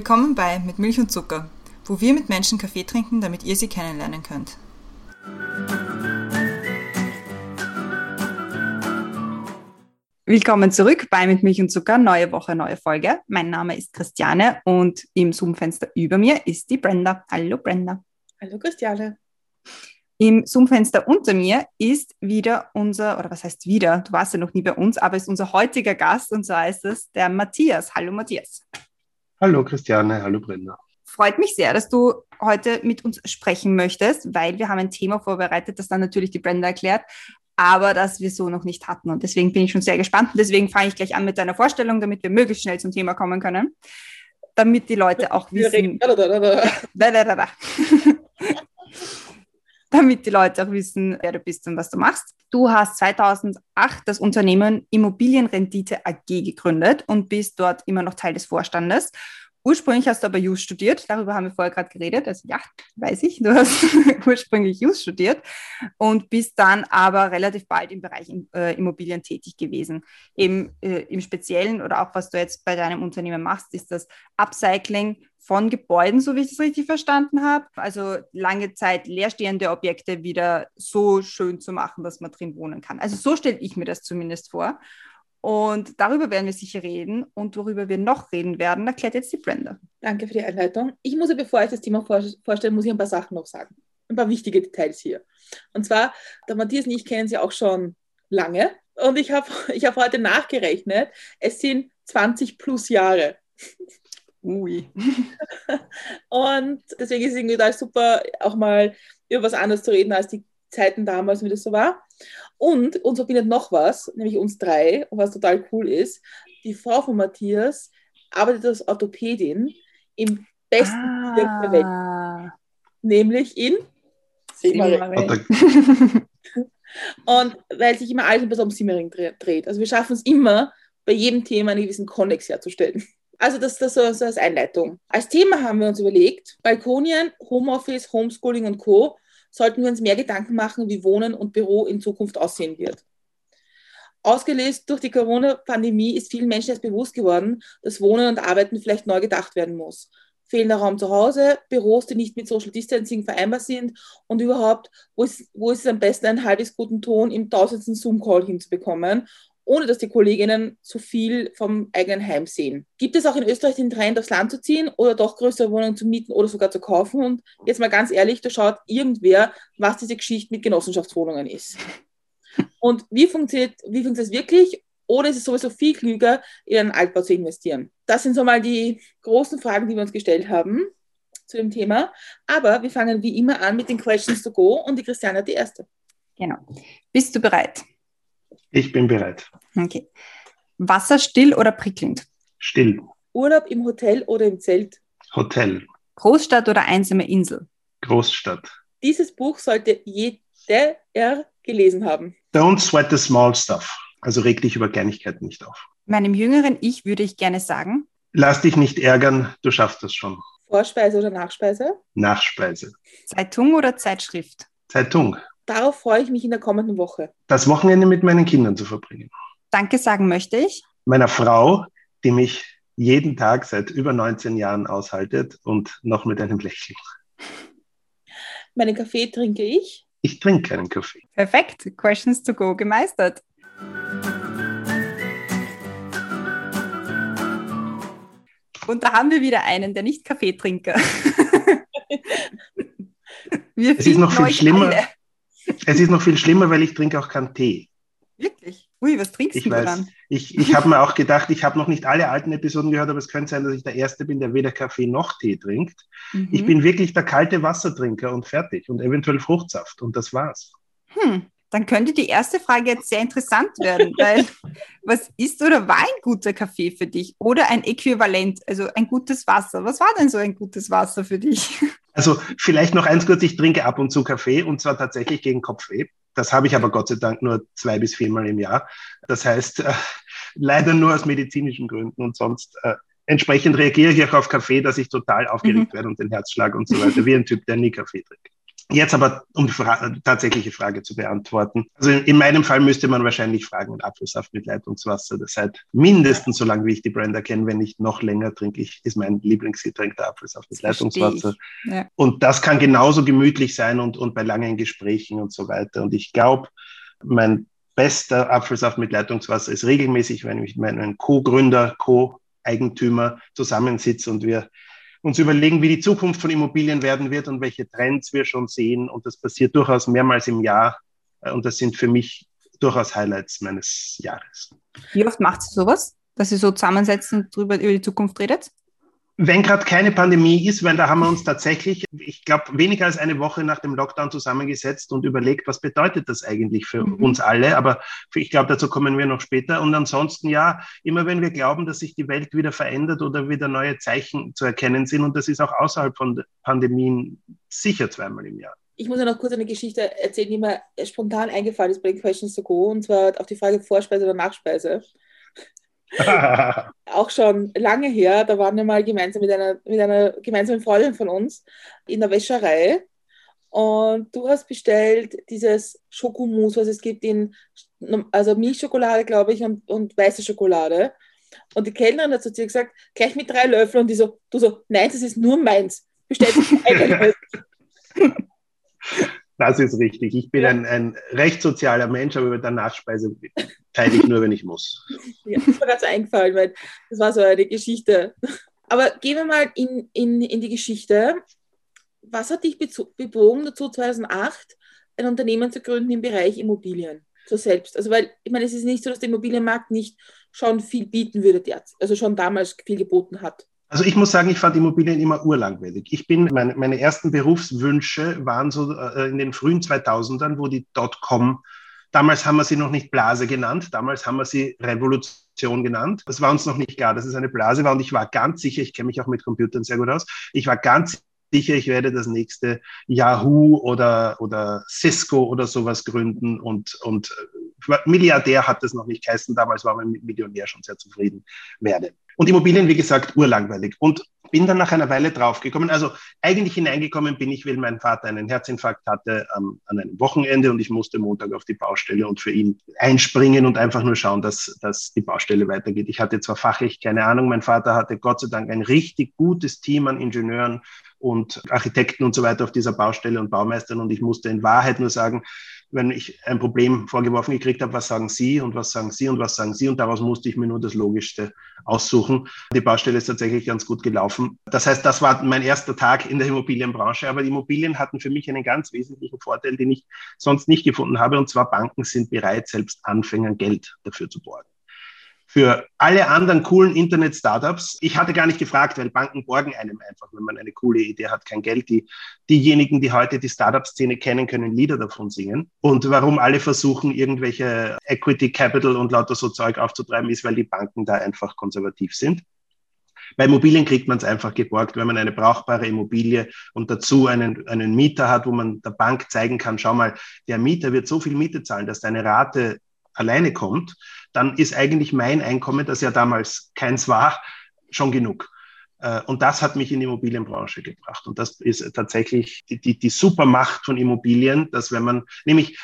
Willkommen bei Mit Milch und Zucker, wo wir mit Menschen Kaffee trinken, damit ihr sie kennenlernen könnt. Willkommen zurück bei Mit Milch und Zucker, neue Woche, neue Folge. Mein Name ist Christiane und im Zoom-Fenster über mir ist die Brenda. Hallo Brenda. Hallo Christiane. Im Zoom-Fenster unter mir ist wieder unser, oder was heißt wieder, du warst ja noch nie bei uns, aber ist unser heutiger Gast und zwar ist es der Matthias. Hallo Matthias. Hallo Christiane, hallo Brenda. Freut mich sehr, dass du heute mit uns sprechen möchtest, weil wir haben ein Thema vorbereitet, das dann natürlich die Brenda erklärt, aber das wir so noch nicht hatten. Und deswegen bin ich schon sehr gespannt. Und deswegen fange ich gleich an mit deiner Vorstellung, damit wir möglichst schnell zum Thema kommen können. Damit die Leute auch wissen. Damit die Leute auch wissen, wer du bist und was du machst. Du hast 2008 das Unternehmen Immobilienrendite AG gegründet und bist dort immer noch Teil des Vorstandes. Ursprünglich hast du aber Jus studiert, darüber haben wir vorher gerade geredet. Also ja, weiß ich, du hast ursprünglich Jus studiert und bist dann aber relativ bald im Bereich äh, Immobilien tätig gewesen. Eben äh, im Speziellen oder auch was du jetzt bei deinem Unternehmen machst, ist das Upcycling von Gebäuden, so wie ich das richtig verstanden habe. Also lange Zeit leerstehende Objekte wieder so schön zu machen, dass man drin wohnen kann. Also so stelle ich mir das zumindest vor. Und darüber werden wir sicher reden. Und worüber wir noch reden werden, erklärt jetzt die Brenda. Danke für die Einleitung. Ich muss ja, bevor ich das Thema vorstelle, muss ich ein paar Sachen noch sagen. Ein paar wichtige Details hier. Und zwar, der Matthias und ich kennen sie auch schon lange. Und ich habe ich hab heute nachgerechnet, es sind 20 plus Jahre. Ui. und deswegen ist es irgendwie da super, auch mal über was anderes zu reden als die Zeiten damals, wie das so war. Und uns verbindet noch was, nämlich uns drei, was total cool ist. Die Frau von Matthias arbeitet als Orthopädin im besten ah. der Welt, nämlich in Simmering. Und weil sich immer alles ein um Simmering dreht. Also wir schaffen es immer, bei jedem Thema einen gewissen Konnex herzustellen. Also das, das so, so als Einleitung. Als Thema haben wir uns überlegt, Balkonien, Homeoffice, Homeschooling und Co sollten wir uns mehr Gedanken machen, wie Wohnen und Büro in Zukunft aussehen wird. Ausgelöst durch die Corona-Pandemie ist vielen Menschen erst bewusst geworden, dass Wohnen und Arbeiten vielleicht neu gedacht werden muss. Fehlender Raum zu Hause, Büros, die nicht mit Social Distancing vereinbar sind und überhaupt, wo ist, wo ist es am besten, einen halbwegs guten Ton im tausendsten Zoom-Call hinzubekommen ohne dass die Kolleginnen zu viel vom eigenen Heim sehen. Gibt es auch in Österreich den Trend, aufs Land zu ziehen oder doch größere Wohnungen zu mieten oder sogar zu kaufen? Und jetzt mal ganz ehrlich, da schaut irgendwer, was diese Geschichte mit Genossenschaftswohnungen ist. Und wie funktioniert, wie funktioniert es wirklich? Oder ist es sowieso viel klüger, in einen Altbau zu investieren? Das sind so mal die großen Fragen, die wir uns gestellt haben zu dem Thema. Aber wir fangen wie immer an mit den Questions to go und die Christiane hat die erste. Genau. Bist du bereit? Ich bin bereit. Okay. Wasser still oder prickelnd? Still. Urlaub im Hotel oder im Zelt? Hotel. Großstadt oder einsame Insel? Großstadt. Dieses Buch sollte jeder gelesen haben. Don't sweat the small stuff. Also reg dich über Kleinigkeiten nicht auf. Meinem jüngeren Ich würde ich gerne sagen. Lass dich nicht ärgern, du schaffst das schon. Vorspeise oder Nachspeise? Nachspeise. Zeitung oder Zeitschrift? Zeitung. Darauf freue ich mich in der kommenden Woche. Das Wochenende mit meinen Kindern zu verbringen. Danke sagen möchte ich. Meiner Frau, die mich jeden Tag seit über 19 Jahren aushaltet und noch mit einem Lächeln. Meinen Kaffee trinke ich. Ich trinke keinen Kaffee. Perfekt. Questions to go gemeistert. Und da haben wir wieder einen, der nicht Kaffeetrinker. wir es ist noch viel schlimmer. Alle. Es ist noch viel schlimmer, weil ich trinke auch keinen Tee. Wirklich? Ui, was trinkst ich du weiß, dann? Ich, ich habe mir auch gedacht, ich habe noch nicht alle alten Episoden gehört, aber es könnte sein, dass ich der Erste bin, der weder Kaffee noch Tee trinkt. Mhm. Ich bin wirklich der kalte Wassertrinker und fertig und eventuell Fruchtsaft und das war's. Hm, dann könnte die erste Frage jetzt sehr interessant werden, weil was ist oder war ein guter Kaffee für dich oder ein Äquivalent, also ein gutes Wasser? Was war denn so ein gutes Wasser für dich? Also vielleicht noch eins kurz, ich trinke ab und zu Kaffee und zwar tatsächlich gegen Kopfweh. Das habe ich aber Gott sei Dank nur zwei bis viermal im Jahr. Das heißt, äh, leider nur aus medizinischen Gründen und sonst äh, entsprechend reagiere ich auch auf Kaffee, dass ich total aufgeregt mhm. werde und den Herzschlag und so weiter, wie ein Typ, der nie Kaffee trinkt. Jetzt aber, um die Fra tatsächliche Frage zu beantworten. Also in, in, meinem Fall müsste man wahrscheinlich fragen, Apfelsaft mit Leitungswasser, das seit mindestens so lange, wie ich die Brand kenne, wenn nicht noch länger trinke ich, ist mein Lieblingsgetränk der Apfelsaft mit Leitungswasser. Ja. Und das kann genauso gemütlich sein und, und bei langen Gesprächen und so weiter. Und ich glaube, mein bester Apfelsaft mit Leitungswasser ist regelmäßig, wenn ich mit meinem Co-Gründer, Co-Eigentümer zusammensitze und wir uns überlegen, wie die Zukunft von Immobilien werden wird und welche Trends wir schon sehen. Und das passiert durchaus mehrmals im Jahr. Äh, und das sind für mich durchaus Highlights meines Jahres. Wie oft macht ihr sowas, dass ihr so zusammensetzen und darüber über die Zukunft redet? Wenn gerade keine Pandemie ist, weil da haben wir uns tatsächlich, ich glaube, weniger als eine Woche nach dem Lockdown zusammengesetzt und überlegt, was bedeutet das eigentlich für mhm. uns alle. Aber ich glaube, dazu kommen wir noch später. Und ansonsten ja, immer wenn wir glauben, dass sich die Welt wieder verändert oder wieder neue Zeichen zu erkennen sind, und das ist auch außerhalb von Pandemien sicher zweimal im Jahr. Ich muss ja noch kurz eine Geschichte erzählen, die mir spontan eingefallen ist bei den Questions to Go, und zwar auf die Frage Vorspeise oder Nachspeise. auch schon lange her, da waren wir mal gemeinsam mit einer, mit einer gemeinsamen Freundin von uns in der Wäscherei und du hast bestellt dieses Schokomousse, was es gibt in, also Milchschokolade, glaube ich, und, und weiße Schokolade. Und die Kellnerin hat zu dir gesagt, gleich mit drei Löffeln und die so, du so, nein, das ist nur meins. Bestell einen Das ist richtig. Ich bin ja. ein, ein recht sozialer Mensch, aber mit der Nachspeise teile ich nur, wenn ich muss. Ja, das war gerade so eingefallen, weil das war so eine Geschichte. Aber gehen wir mal in, in, in die Geschichte. Was hat dich bewogen dazu, 2008 ein Unternehmen zu gründen im Bereich Immobilien? So selbst. Also, weil, ich meine, es ist nicht so, dass der Immobilienmarkt nicht schon viel bieten würde, also schon damals viel geboten hat. Also ich muss sagen, ich fand Immobilien immer urlangweilig. Ich bin, meine, meine ersten Berufswünsche waren so äh, in den frühen 2000ern, wo die Dotcom, damals haben wir sie noch nicht Blase genannt, damals haben wir sie Revolution genannt. Das war uns noch nicht klar, dass es eine Blase war und ich war ganz sicher, ich kenne mich auch mit Computern sehr gut aus, ich war ganz sicher, ich werde das nächste Yahoo oder, oder Cisco oder sowas gründen und, und Milliardär hat das noch nicht geheißen, damals war man mit Millionär schon sehr zufrieden werde. Und Immobilien, wie gesagt, urlangweilig. Und bin dann nach einer Weile draufgekommen. Also eigentlich hineingekommen bin ich, weil mein Vater einen Herzinfarkt hatte ähm, an einem Wochenende und ich musste Montag auf die Baustelle und für ihn einspringen und einfach nur schauen, dass, dass die Baustelle weitergeht. Ich hatte zwar fachlich keine Ahnung, mein Vater hatte Gott sei Dank ein richtig gutes Team an Ingenieuren und Architekten und so weiter auf dieser Baustelle und Baumeistern und ich musste in Wahrheit nur sagen, wenn ich ein Problem vorgeworfen gekriegt habe, was sagen Sie und was sagen Sie und was sagen Sie und daraus musste ich mir nur das Logischste aussuchen. Die Baustelle ist tatsächlich ganz gut gelaufen. Das heißt, das war mein erster Tag in der Immobilienbranche, aber Immobilien hatten für mich einen ganz wesentlichen Vorteil, den ich sonst nicht gefunden habe, und zwar Banken sind bereit, selbst Anfängern Geld dafür zu borgen für alle anderen coolen Internet-Startups. Ich hatte gar nicht gefragt, weil Banken borgen einem einfach, wenn man eine coole Idee hat, kein Geld. Die, diejenigen, die heute die Startup-Szene kennen, können Lieder davon singen. Und warum alle versuchen, irgendwelche Equity Capital und lauter so Zeug aufzutreiben, ist, weil die Banken da einfach konservativ sind. Bei Immobilien kriegt man es einfach geborgt, wenn man eine brauchbare Immobilie und dazu einen, einen Mieter hat, wo man der Bank zeigen kann, schau mal, der Mieter wird so viel Miete zahlen, dass deine Rate alleine kommt, dann ist eigentlich mein Einkommen, das ja damals keins war, schon genug. Äh, und das hat mich in die Immobilienbranche gebracht. Und das ist tatsächlich die, die, die Supermacht von Immobilien, dass wenn man, nämlich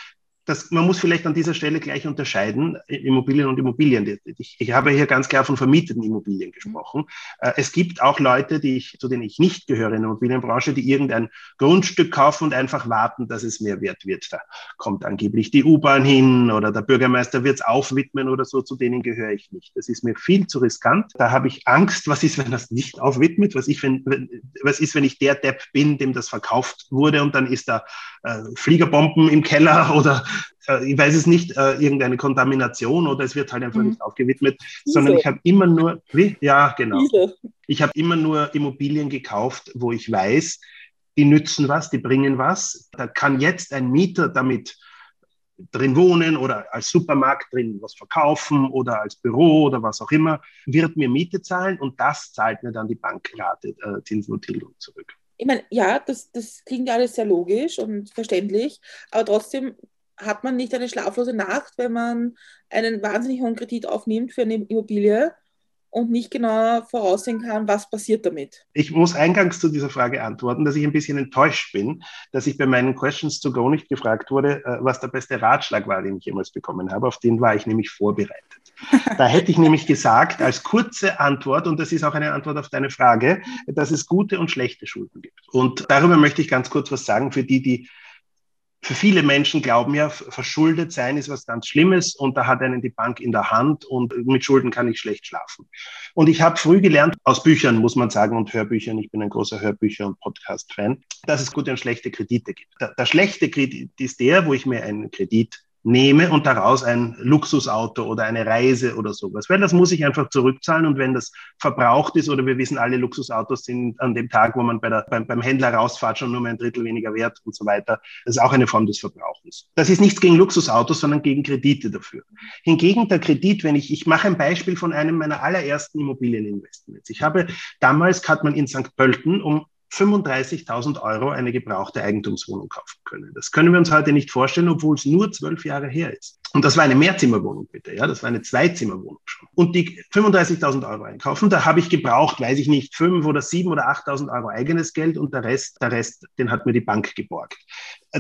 das, man muss vielleicht an dieser Stelle gleich unterscheiden, Immobilien und Immobilien. Ich, ich habe hier ganz klar von vermieteten Immobilien gesprochen. Äh, es gibt auch Leute, die ich, zu denen ich nicht gehöre in der Immobilienbranche, die irgendein Grundstück kaufen und einfach warten, dass es mehr wert wird. Da kommt angeblich die U-Bahn hin oder der Bürgermeister wird es aufwidmen oder so, zu denen gehöre ich nicht. Das ist mir viel zu riskant. Da habe ich Angst, was ist, wenn das nicht aufwidmet? Was, ich, wenn, was ist, wenn ich der Depp bin, dem das verkauft wurde und dann ist da äh, Fliegerbomben im Keller oder äh, ich weiß es nicht, äh, irgendeine Kontamination oder es wird halt einfach mhm. nicht aufgewidmet, Diese. sondern ich habe immer nur, wie? Ja, genau. Diese. Ich habe immer nur Immobilien gekauft, wo ich weiß, die nützen was, die bringen was. Da kann jetzt ein Mieter damit drin wohnen oder als Supermarkt drin was verkaufen oder als Büro oder was auch immer, wird mir Miete zahlen und das zahlt mir dann die Bankrate, äh, Zinsen und Tilgung zurück ich meine, ja, das, das klingt ja alles sehr logisch und verständlich, aber trotzdem hat man nicht eine schlaflose Nacht, wenn man einen wahnsinnig hohen Kredit aufnimmt für eine Immobilie und nicht genau voraussehen kann, was passiert damit? Ich muss eingangs zu dieser Frage antworten, dass ich ein bisschen enttäuscht bin, dass ich bei meinen Questions to go nicht gefragt wurde, äh, was der beste Ratschlag war, den ich jemals bekommen habe. Auf den war ich nämlich vorbereitet. Da hätte ich nämlich gesagt, als kurze Antwort, und das ist auch eine Antwort auf deine Frage, dass es gute und schlechte Schulden gibt. Und darüber möchte ich ganz kurz was sagen für die, die für viele Menschen glauben ja, verschuldet sein ist was ganz Schlimmes und da hat einen die Bank in der Hand und mit Schulden kann ich schlecht schlafen. Und ich habe früh gelernt, aus Büchern muss man sagen und Hörbüchern, ich bin ein großer Hörbücher- und Podcast-Fan, dass es gute und schlechte Kredite gibt. Der, der schlechte Kredit ist der, wo ich mir einen Kredit nehme und daraus ein Luxusauto oder eine Reise oder sowas. Weil das muss ich einfach zurückzahlen und wenn das verbraucht ist oder wir wissen, alle Luxusautos sind an dem Tag, wo man bei der, beim, beim Händler rausfahrt, schon nur mehr ein Drittel weniger wert und so weiter. Das ist auch eine Form des Verbrauchens. Das ist nichts gegen Luxusautos, sondern gegen Kredite dafür. Hingegen der Kredit, wenn ich, ich mache ein Beispiel von einem meiner allerersten Immobilieninvestments. Ich habe damals hat man in St. Pölten um 35.000 Euro eine gebrauchte Eigentumswohnung kaufen können. Das können wir uns heute nicht vorstellen, obwohl es nur zwölf Jahre her ist. Und das war eine Mehrzimmerwohnung, bitte. Ja, das war eine Zweizimmerwohnung schon. Und die 35.000 Euro einkaufen, da habe ich gebraucht, weiß ich nicht, fünf oder sieben oder 8.000 Euro eigenes Geld und der Rest, der Rest, den hat mir die Bank geborgt.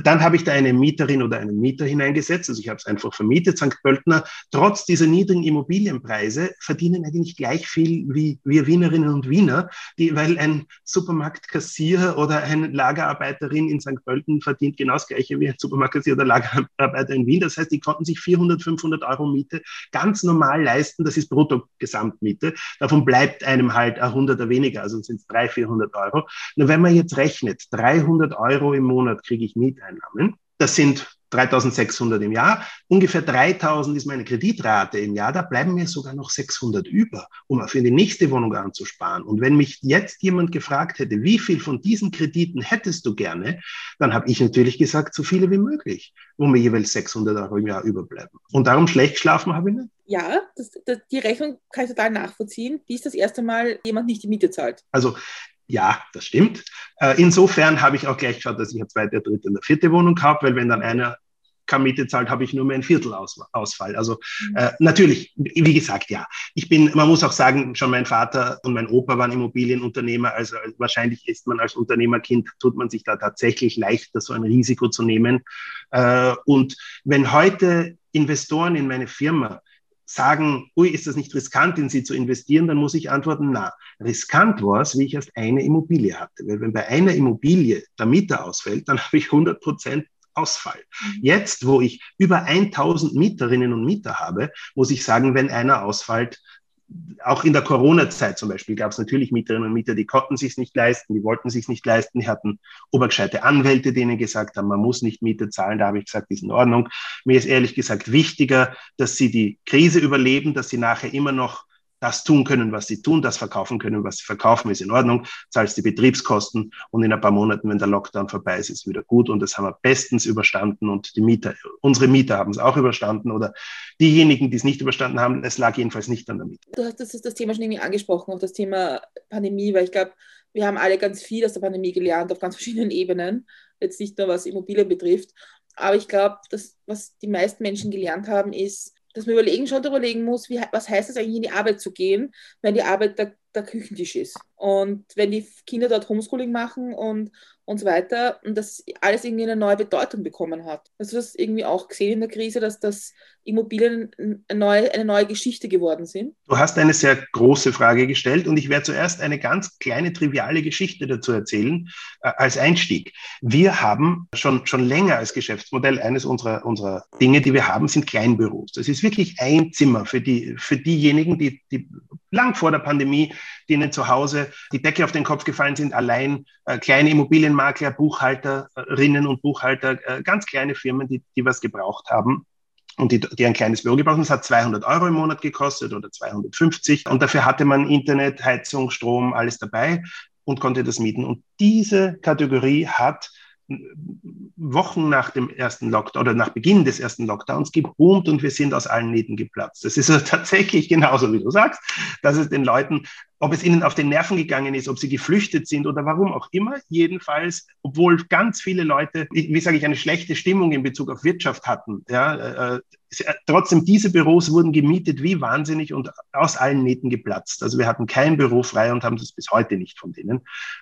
Dann habe ich da eine Mieterin oder einen Mieter hineingesetzt. Also ich habe es einfach vermietet. St. Pöltner, trotz dieser niedrigen Immobilienpreise, verdienen eigentlich gleich viel wie wir Wienerinnen und Wiener, die, weil ein Supermarktkassier oder eine Lagerarbeiterin in St. Pölten verdient genau das gleiche wie ein Supermarktkassier oder Lagerarbeiter in Wien. Das heißt, die konnten sich 400, 500 Euro Miete ganz normal leisten. Das ist Brutto-Gesamtmiete. Davon bleibt einem halt ein Hunderter weniger, also sind es 300, 400 Euro. Nur wenn man jetzt rechnet, 300 Euro im Monat kriege ich Mieteinnahmen. Das sind 3600 im Jahr. Ungefähr 3000 ist meine Kreditrate im Jahr. Da bleiben mir sogar noch 600 über, um für die nächste Wohnung anzusparen. Und wenn mich jetzt jemand gefragt hätte, wie viel von diesen Krediten hättest du gerne, dann habe ich natürlich gesagt, so viele wie möglich, wo mir jeweils 600 Euro im Jahr überbleiben. Und darum schlecht schlafen habe ich nicht. Ja, das, das, die Rechnung kann ich total nachvollziehen. Wie ist das erste Mal jemand nicht die Miete zahlt? Also ja, das stimmt. Äh, insofern habe ich auch gleich geschaut, dass ich eine zweite, dritte und eine vierte Wohnung habe, weil wenn dann einer keine Miete zahlt, habe ich nur mehr ein Viertel Ausfall. Also mhm. äh, natürlich, wie gesagt, ja. Ich bin, man muss auch sagen, schon mein Vater und mein Opa waren Immobilienunternehmer. Also wahrscheinlich ist man als Unternehmerkind, tut man sich da tatsächlich leichter, so ein Risiko zu nehmen. Äh, und wenn heute Investoren in meine Firma sagen, ui, ist das nicht riskant, in sie zu investieren, dann muss ich antworten, na, riskant war es, wie ich erst eine Immobilie hatte. Weil wenn bei einer Immobilie der Mieter ausfällt, dann habe ich 100 Prozent Ausfall. Mhm. Jetzt, wo ich über 1000 Mieterinnen und Mieter habe, muss ich sagen, wenn einer ausfällt, auch in der Corona-Zeit zum Beispiel gab es natürlich Mieterinnen und Mieter, die konnten sich nicht leisten, die wollten sich nicht leisten, die hatten obergescheite Anwälte, denen gesagt haben, man muss nicht Miete zahlen. Da habe ich gesagt, ist in Ordnung. Mir ist ehrlich gesagt wichtiger, dass sie die Krise überleben, dass sie nachher immer noch das tun können, was sie tun, das verkaufen können, was sie verkaufen, ist in Ordnung, zahlst die Betriebskosten und in ein paar Monaten, wenn der Lockdown vorbei ist, ist wieder gut und das haben wir bestens überstanden und die Mieter, unsere Mieter haben es auch überstanden oder diejenigen, die es nicht überstanden haben, es lag jedenfalls nicht an der Miete. Du hast das, das Thema schon irgendwie angesprochen, auch das Thema Pandemie, weil ich glaube, wir haben alle ganz viel aus der Pandemie gelernt, auf ganz verschiedenen Ebenen, jetzt nicht nur was Immobilien betrifft, aber ich glaube, was die meisten Menschen gelernt haben, ist, dass man überlegen, schon überlegen muss, wie, was heißt es eigentlich in die Arbeit zu gehen, wenn die Arbeit der, der Küchentisch ist. Und wenn die Kinder dort Homeschooling machen und, und so weiter und das alles irgendwie eine neue Bedeutung bekommen hat. Hast du das irgendwie auch gesehen in der Krise, dass das Immobilien eine neue, eine neue Geschichte geworden sind? Du hast eine sehr große Frage gestellt und ich werde zuerst eine ganz kleine, triviale Geschichte dazu erzählen äh, als Einstieg. Wir haben schon, schon länger als Geschäftsmodell eines unserer, unserer Dinge, die wir haben, sind Kleinbüros. Das ist wirklich ein Zimmer für, die, für diejenigen, die, die lang vor der Pandemie, denen zu Hause die Decke auf den Kopf gefallen sind, allein äh, kleine Immobilienmakler, Buchhalterinnen und Buchhalter, äh, ganz kleine Firmen, die, die was gebraucht haben und die, die ein kleines Büro gebraucht haben. Es hat 200 Euro im Monat gekostet oder 250 und dafür hatte man Internet, Heizung, Strom, alles dabei und konnte das mieten. Und diese Kategorie hat Wochen nach dem ersten Lockdown oder nach Beginn des ersten Lockdowns geboomt und wir sind aus allen Nähten geplatzt. Das ist also tatsächlich genauso, wie du sagst, dass es den Leuten, ob es ihnen auf den Nerven gegangen ist, ob sie geflüchtet sind oder warum auch immer, jedenfalls, obwohl ganz viele Leute, wie sage ich, eine schlechte Stimmung in Bezug auf Wirtschaft hatten, ja, äh, trotzdem, diese Büros wurden gemietet wie wahnsinnig und aus allen Nähten geplatzt. Also wir hatten kein Büro frei und haben das bis heute nicht von denen.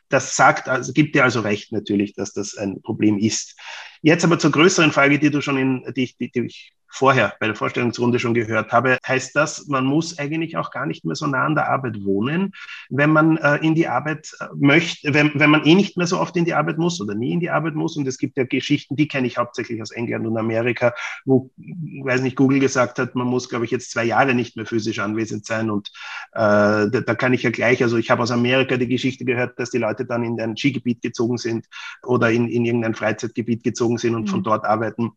Das sagt, also gibt dir also recht natürlich, dass das ein Problem ist. Jetzt aber zur größeren Frage, die du schon in, die, die, die ich vorher bei der Vorstellungsrunde schon gehört habe, heißt das, man muss eigentlich auch gar nicht mehr so nah an der Arbeit wohnen, wenn man äh, in die Arbeit äh, möchte, wenn, wenn man eh nicht mehr so oft in die Arbeit muss oder nie in die Arbeit muss. Und es gibt ja Geschichten, die kenne ich hauptsächlich aus England und Amerika, wo, weiß nicht, Google gesagt hat, man muss, glaube ich, jetzt zwei Jahre nicht mehr physisch anwesend sein. Und äh, da, da kann ich ja gleich, also ich habe aus Amerika die Geschichte gehört, dass die Leute dann in ein Skigebiet gezogen sind oder in, in irgendein Freizeitgebiet gezogen sind und mhm. von dort arbeiten.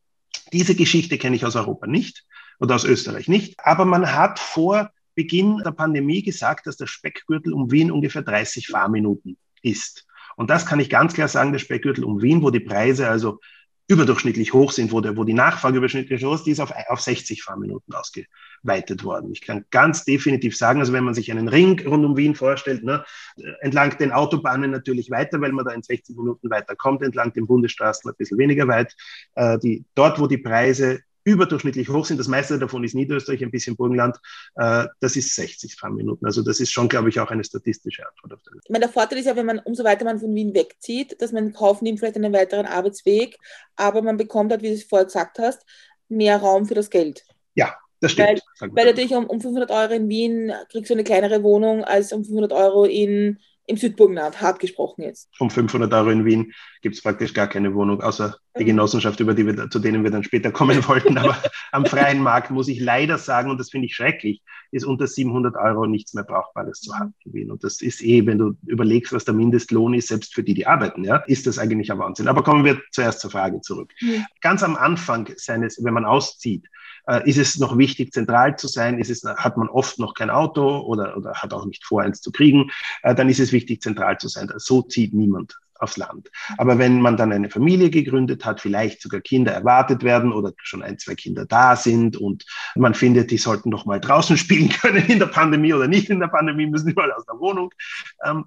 Diese Geschichte kenne ich aus Europa nicht oder aus Österreich nicht. Aber man hat vor Beginn der Pandemie gesagt, dass der Speckgürtel um Wien ungefähr 30 Fahrminuten ist. Und das kann ich ganz klar sagen, der Speckgürtel um Wien, wo die Preise also überdurchschnittlich hoch sind, wo, der, wo die Nachfrage überschnittlich hoch ist, die ist auf, auf 60 Fahrminuten ausgeweitet worden. Ich kann ganz definitiv sagen, also wenn man sich einen Ring rund um Wien vorstellt, ne, entlang den Autobahnen natürlich weiter, weil man da in 60 Minuten weiterkommt, entlang den Bundesstraßen ein bisschen weniger weit. Äh, die, dort, wo die Preise überdurchschnittlich hoch sind. Das meiste davon ist Niederösterreich, ein bisschen Burgenland. Äh, das ist 60 Fahrminuten. Also das ist schon, glaube ich, auch eine statistische Antwort auf das. Ich meine, der Vorteil ist ja, wenn man, umso weiter man von Wien wegzieht, dass man kauft nimmt vielleicht einen weiteren Arbeitsweg, aber man bekommt halt, wie du es vorher gesagt hast, mehr Raum für das Geld. Ja, das stimmt. Weil, weil natürlich um, um 500 Euro in Wien kriegst du eine kleinere Wohnung als um 500 Euro in im Südburgenland, hart gesprochen jetzt. Um 500 Euro in Wien gibt es praktisch gar keine Wohnung, außer die mhm. Genossenschaft, über die wir, zu denen wir dann später kommen wollten. Aber am freien Markt muss ich leider sagen, und das finde ich schrecklich, ist unter 700 Euro nichts mehr Brauchbares zu haben in Wien. Und das ist eh, wenn du überlegst, was der Mindestlohn ist, selbst für die, die arbeiten, ja, ist das eigentlich ein Wahnsinn. Aber kommen wir zuerst zur Frage zurück. Mhm. Ganz am Anfang seines, wenn man auszieht, ist es noch wichtig, zentral zu sein? Ist es, hat man oft noch kein Auto oder, oder hat auch nicht vor, eins zu kriegen? Äh, dann ist es wichtig, zentral zu sein. So zieht niemand aufs Land. Aber wenn man dann eine Familie gegründet hat, vielleicht sogar Kinder erwartet werden oder schon ein, zwei Kinder da sind und man findet, die sollten doch mal draußen spielen können in der Pandemie oder nicht in der Pandemie, müssen überall aus der Wohnung, ähm,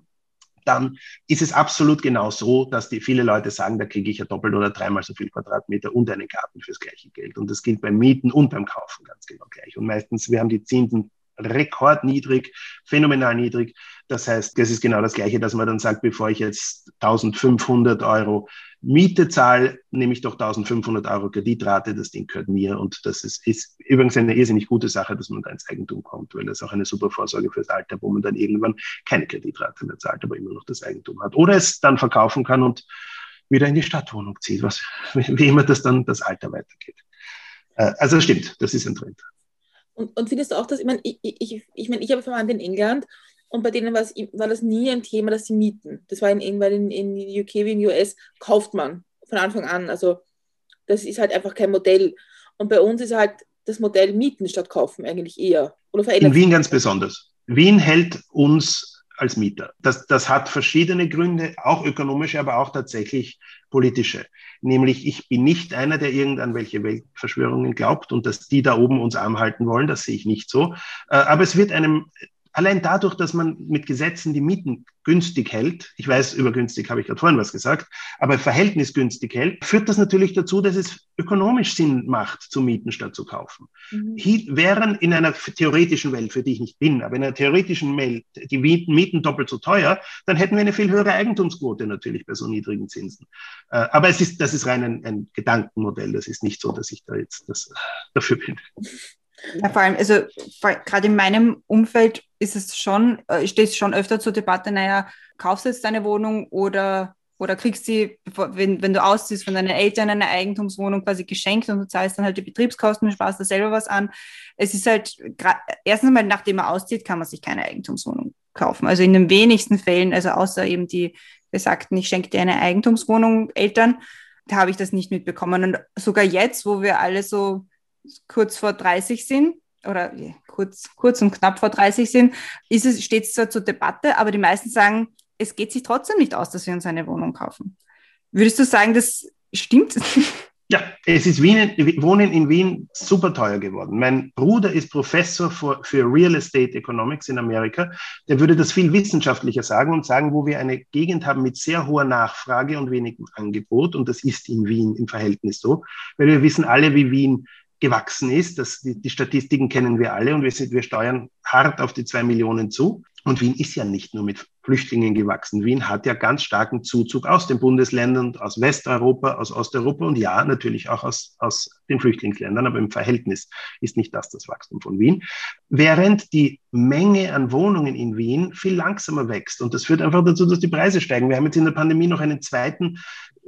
dann ist es absolut genau so, dass die viele Leute sagen, da kriege ich ja doppelt oder dreimal so viel Quadratmeter und einen Garten fürs gleiche Geld. Und das gilt beim Mieten und beim Kaufen ganz genau gleich. Und meistens, wir haben die Zinsen rekordniedrig, phänomenal niedrig. Das heißt, das ist genau das Gleiche, dass man dann sagt, bevor ich jetzt 1500 Euro Miete zahle, nehme ich doch 1500 Euro Kreditrate, das Ding gehört mir. Und das ist, ist übrigens eine irrsinnig gute Sache, dass man da ins Eigentum kommt, weil das auch eine super Vorsorge fürs Alter, wo man dann irgendwann keine Kreditrate mehr zahlt, aber immer noch das Eigentum hat. Oder es dann verkaufen kann und wieder in die Stadtwohnung zieht, was, wie immer das dann das Alter weitergeht. Äh, also stimmt, das ist ein Trend. Und, und findest du auch, dass, ich meine, ich, ich, ich, mein, ich habe Verwandte in England und bei denen war das nie ein Thema, dass sie mieten. Das war in, in, in UK wie in US, kauft man von Anfang an. Also das ist halt einfach kein Modell. Und bei uns ist halt das Modell Mieten statt Kaufen eigentlich eher. Oder verändert In Wien ganz besonders. Wien hält uns als Mieter. Das, das hat verschiedene Gründe, auch ökonomische, aber auch tatsächlich politische. Nämlich, ich bin nicht einer, der irgendwann welche Weltverschwörungen glaubt und dass die da oben uns arm halten wollen. Das sehe ich nicht so. Äh, aber es wird einem allein dadurch, dass man mit Gesetzen die Mieten günstig hält, ich weiß, über günstig habe ich gerade vorhin was gesagt, aber Verhältnis günstig hält, führt das natürlich dazu, dass es ökonomisch Sinn macht, zu mieten statt zu kaufen. Mhm. wären in einer theoretischen Welt, für die ich nicht bin, aber in einer theoretischen Welt die Mieten, Mieten doppelt so teuer, dann hätten wir eine viel höhere Eigentumsquote natürlich bei so niedrigen Zinsen. Äh, aber es ist, das ist rein ein, ein Gedankenmodell. Das ist nicht so, dass ich da jetzt das, dafür bin. Ja, vor allem, also gerade in meinem Umfeld ist es schon, äh, steht es schon öfter zur Debatte, naja, kaufst du jetzt deine Wohnung oder, oder kriegst sie, wenn, wenn du ausziehst von deinen Eltern eine Eigentumswohnung quasi geschenkt und du zahlst dann halt die Betriebskosten und sparst da selber was an. Es ist halt, erstens mal, nachdem man auszieht, kann man sich keine Eigentumswohnung kaufen. Also in den wenigsten Fällen, also außer eben die besagten, ich schenke dir eine Eigentumswohnung, Eltern, da habe ich das nicht mitbekommen. Und sogar jetzt, wo wir alle so kurz vor 30 sind oder kurz, kurz und knapp vor 30 sind, ist es, steht es zwar zur Debatte, aber die meisten sagen, es geht sich trotzdem nicht aus, dass wir uns eine Wohnung kaufen. Würdest du sagen, das stimmt? Ja, es ist Wien, Wohnen in Wien super teuer geworden. Mein Bruder ist Professor für, für, Real Estate Economics in Amerika. Der würde das viel wissenschaftlicher sagen und sagen, wo wir eine Gegend haben mit sehr hoher Nachfrage und wenigem Angebot. Und das ist in Wien im Verhältnis so, weil wir wissen alle, wie Wien gewachsen ist. Das, die, die Statistiken kennen wir alle und wir, sind, wir steuern hart auf die zwei Millionen zu. Und Wien ist ja nicht nur mit Flüchtlingen gewachsen. Wien hat ja ganz starken Zuzug aus den Bundesländern, aus Westeuropa, aus Osteuropa und ja, natürlich auch aus, aus den Flüchtlingsländern, aber im Verhältnis ist nicht das das Wachstum von Wien. Während die Menge an Wohnungen in Wien viel langsamer wächst. Und das führt einfach dazu, dass die Preise steigen. Wir haben jetzt in der Pandemie noch einen zweiten,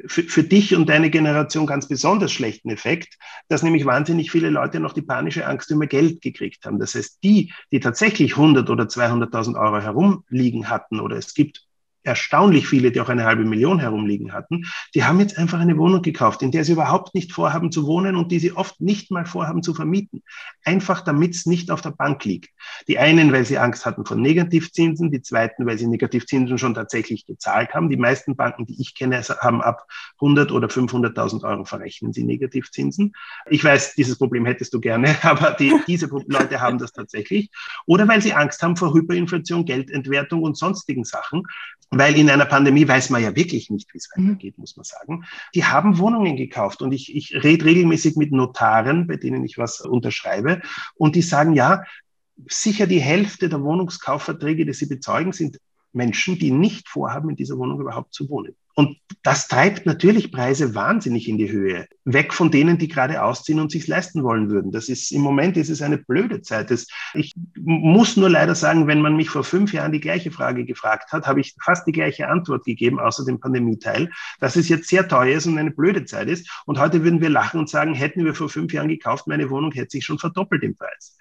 für, für dich und deine Generation ganz besonders schlechten Effekt, dass nämlich wahnsinnig viele Leute noch die panische Angst über Geld gekriegt haben. Das heißt, die, die tatsächlich 100 oder 200.000 Euro herumliegen hatten oder es gibt erstaunlich viele, die auch eine halbe Million herumliegen hatten, die haben jetzt einfach eine Wohnung gekauft, in der sie überhaupt nicht vorhaben zu wohnen und die sie oft nicht mal vorhaben zu vermieten. Einfach damit es nicht auf der Bank liegt. Die einen, weil sie Angst hatten vor Negativzinsen, die zweiten, weil sie Negativzinsen schon tatsächlich gezahlt haben. Die meisten Banken, die ich kenne, haben ab 100 oder 500.000 Euro verrechnen sie Negativzinsen. Ich weiß, dieses Problem hättest du gerne, aber die, diese Leute haben das tatsächlich. Oder weil sie Angst haben vor Hyperinflation, Geldentwertung und sonstigen Sachen weil in einer Pandemie weiß man ja wirklich nicht, wie es mhm. weitergeht, muss man sagen. Die haben Wohnungen gekauft und ich, ich rede regelmäßig mit Notaren, bei denen ich was unterschreibe und die sagen, ja, sicher die Hälfte der Wohnungskaufverträge, die sie bezeugen, sind Menschen, die nicht vorhaben, in dieser Wohnung überhaupt zu wohnen. Und das treibt natürlich Preise wahnsinnig in die Höhe. Weg von denen, die gerade ausziehen und sich leisten wollen würden. Das ist im Moment ist es eine blöde Zeit. Das, ich muss nur leider sagen, wenn man mich vor fünf Jahren die gleiche Frage gefragt hat, habe ich fast die gleiche Antwort gegeben, außer dem Pandemieteil, dass es jetzt sehr teuer ist und eine blöde Zeit ist. Und heute würden wir lachen und sagen, hätten wir vor fünf Jahren gekauft, meine Wohnung hätte sich schon verdoppelt im Preis.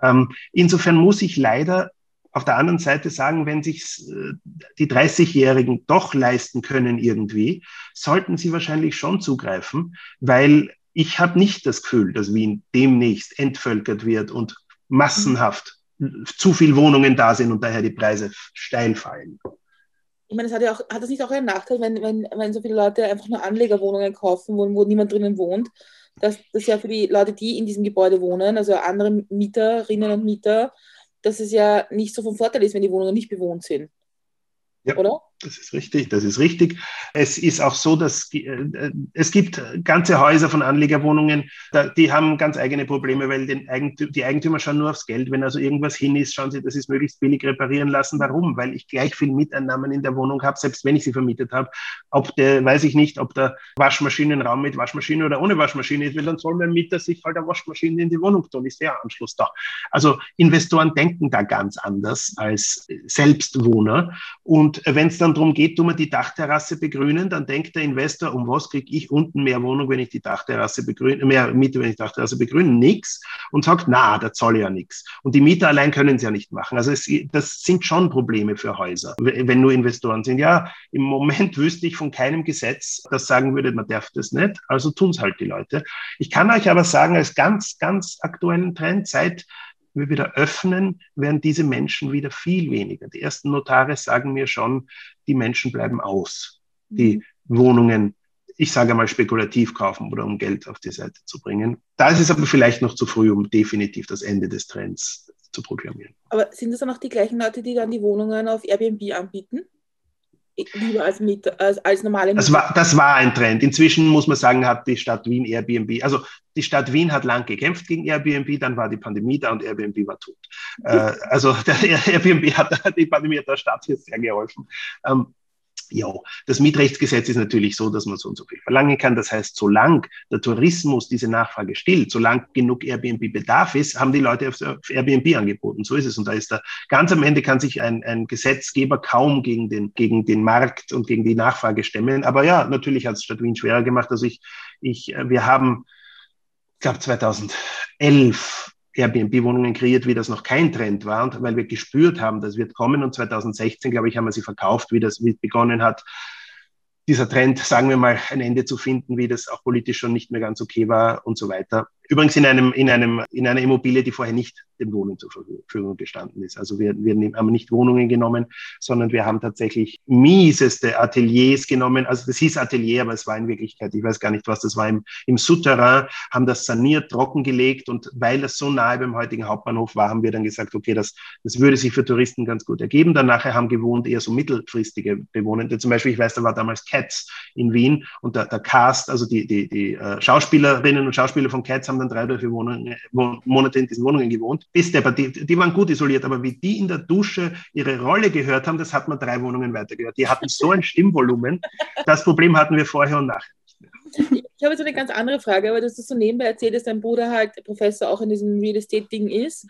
Ähm, insofern muss ich leider auf der anderen Seite sagen, wenn sich äh, die 30-Jährigen doch leisten können irgendwie, sollten sie wahrscheinlich schon zugreifen, weil ich habe nicht das Gefühl, dass Wien demnächst entvölkert wird und massenhaft zu viel Wohnungen da sind und daher die Preise steil fallen. Ich meine, es hat ja auch, hat das nicht auch einen Nachteil, wenn, wenn, wenn so viele Leute einfach nur Anlegerwohnungen kaufen, wo, wo niemand drinnen wohnt, dass das ja für die Leute, die in diesem Gebäude wohnen, also andere Mieterinnen und Mieter, dass es ja nicht so von Vorteil ist, wenn die Wohnungen nicht bewohnt sind. Ja, oder? Das ist richtig, das ist richtig. Es ist auch so, dass die, äh, es gibt ganze Häuser von Anlegerwohnungen, die haben ganz eigene Probleme, weil Eigentümer, die Eigentümer schauen nur aufs Geld. Wenn also irgendwas hin ist, schauen sie, dass sie es möglichst billig reparieren lassen. Warum? Weil ich gleich viel Miteinnahmen in der Wohnung habe, selbst wenn ich sie vermietet habe. Ob der, weiß ich nicht, ob der Waschmaschinenraum mit Waschmaschine oder ohne Waschmaschine ist, weil dann soll mein Mieter sich halt eine Waschmaschine in die Wohnung tun, ist der Anschluss da. Also Investoren denken da ganz anders als Selbstwohner. Und wenn es dann dann darum geht, tun wir die Dachterrasse begrünen, dann denkt der Investor, um was kriege ich unten mehr Wohnung, wenn ich die Dachterrasse begrüne, mehr Miete, wenn ich die Dachterrasse begrüne? Nix. Und sagt, na, da zahle ich ja nichts. Und die Mieter allein können es ja nicht machen. Also es, das sind schon Probleme für Häuser, wenn nur Investoren sind. Ja, im Moment wüsste ich von keinem Gesetz, das sagen würde, man darf das nicht. Also tun es halt die Leute. Ich kann euch aber sagen, als ganz, ganz aktuellen Trend, seit wir wieder öffnen, werden diese Menschen wieder viel weniger. Die ersten Notare sagen mir schon, die Menschen bleiben aus, die mhm. Wohnungen, ich sage mal, spekulativ kaufen oder um Geld auf die Seite zu bringen. Da ist es aber vielleicht noch zu früh, um definitiv das Ende des Trends zu proklamieren. Aber sind das dann auch die gleichen Leute, die dann die Wohnungen auf Airbnb anbieten? Lieber als, Mieter, als, als normale Mieter. Das war, das war ein Trend. Inzwischen muss man sagen, hat die Stadt Wien Airbnb, also die Stadt Wien hat lang gekämpft gegen Airbnb, dann war die Pandemie da und Airbnb war tot. äh, also der Airbnb hat die Pandemie hat der Stadt jetzt sehr geholfen. Ähm, ja, das Mietrechtsgesetz ist natürlich so, dass man so und so viel verlangen kann. Das heißt, solange der Tourismus diese Nachfrage stillt, solange genug Airbnb-Bedarf ist, haben die Leute auf Airbnb angeboten. So ist es. Und da ist da ganz am Ende kann sich ein, ein Gesetzgeber kaum gegen den, gegen den Markt und gegen die Nachfrage stemmen. Aber ja, natürlich hat es Stadt Wien schwerer gemacht. Also ich, ich, wir haben, ich glaube 2011 Airbnb-Wohnungen kreiert, wie das noch kein Trend war und weil wir gespürt haben, das wird kommen und 2016, glaube ich, haben wir sie verkauft, wie das begonnen hat, dieser Trend, sagen wir mal, ein Ende zu finden, wie das auch politisch schon nicht mehr ganz okay war und so weiter. Übrigens in einem, in einem, in einer Immobilie, die vorher nicht dem Wohnen zur Verfügung gestanden ist. Also wir, wir haben nicht Wohnungen genommen, sondern wir haben tatsächlich mieseste Ateliers genommen. Also das hieß Atelier, aber es war in Wirklichkeit, ich weiß gar nicht was, das war im, im Souterrain, haben das saniert, trockengelegt und weil das so nahe beim heutigen Hauptbahnhof war, haben wir dann gesagt, okay, das, das würde sich für Touristen ganz gut ergeben. Dann nachher haben gewohnt eher so mittelfristige Bewohnende. Zum Beispiel, ich weiß, da war damals Cats in Wien und der, der Cast, also die, die, die uh, Schauspielerinnen und Schauspieler von Cats haben dann drei oder vier Wohnungen, Monate in diesen Wohnungen gewohnt. Bis der, die, die waren gut isoliert, aber wie die in der Dusche ihre Rolle gehört haben, das hat man drei Wohnungen weiter gehört. Die hatten so ein Stimmvolumen. Das Problem hatten wir vorher und nachher nicht mehr. Ich habe jetzt eine ganz andere Frage, aber dass du so nebenbei erzählt, dass dein Bruder halt Professor auch in diesem Real Estate-Ding ist.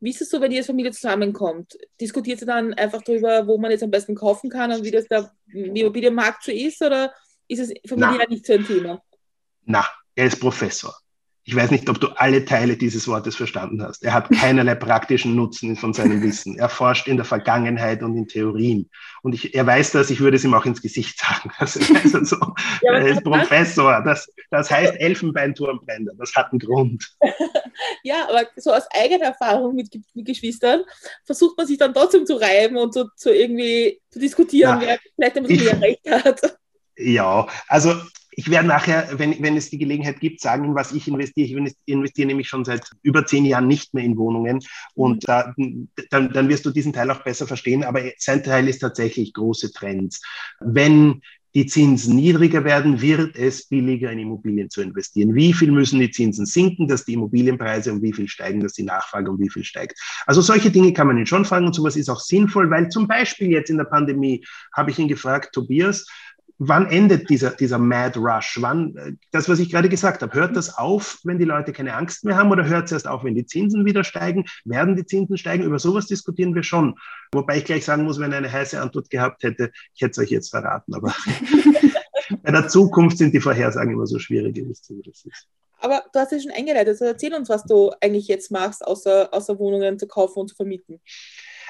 Wie ist es so, wenn ihr als Familie zusammenkommt? Diskutiert ihr dann einfach darüber, wo man jetzt am besten kaufen kann und wie das der Immobilienmarkt so ist? Oder ist es Familie Na. nicht so ein Thema? Na, er ist Professor. Ich weiß nicht, ob du alle Teile dieses Wortes verstanden hast. Er hat keinerlei praktischen Nutzen von seinem Wissen. Er forscht in der Vergangenheit und in Theorien. Und ich, er weiß das, ich würde es ihm auch ins Gesicht sagen. Also, also ja, er ist Professor. Das, das heißt Elfenbeinturmbrenner. Das hat einen Grund. ja, aber so aus eigener Erfahrung mit, mit Geschwistern versucht man sich dann trotzdem zu reiben und so, so irgendwie zu diskutieren, Na, wer vielleicht ein bisschen mehr Recht hat. Ja, also ich werde nachher, wenn, wenn es die Gelegenheit gibt, sagen, in was ich investiere. Ich investiere nämlich schon seit über zehn Jahren nicht mehr in Wohnungen und mhm. da, dann, dann wirst du diesen Teil auch besser verstehen. Aber sein Teil ist tatsächlich große Trends. Wenn die Zinsen niedriger werden, wird es billiger in Immobilien zu investieren. Wie viel müssen die Zinsen sinken, dass die Immobilienpreise um wie viel steigen, dass die Nachfrage um wie viel steigt? Also solche Dinge kann man ihn schon fragen und sowas ist auch sinnvoll, weil zum Beispiel jetzt in der Pandemie habe ich ihn gefragt, Tobias, wann endet dieser, dieser Mad Rush? Wann, äh, das, was ich gerade gesagt habe, hört das auf, wenn die Leute keine Angst mehr haben oder hört es erst auf, wenn die Zinsen wieder steigen? Werden die Zinsen steigen? Über sowas diskutieren wir schon. Wobei ich gleich sagen muss, wenn eine heiße Antwort gehabt hätte, ich hätte es euch jetzt verraten. Aber bei der Zukunft sind die Vorhersagen immer so schwierig, wie das ist. Aber du hast ja schon eingeleitet. Also erzähl uns, was du eigentlich jetzt machst, außer, außer Wohnungen zu kaufen und zu vermieten.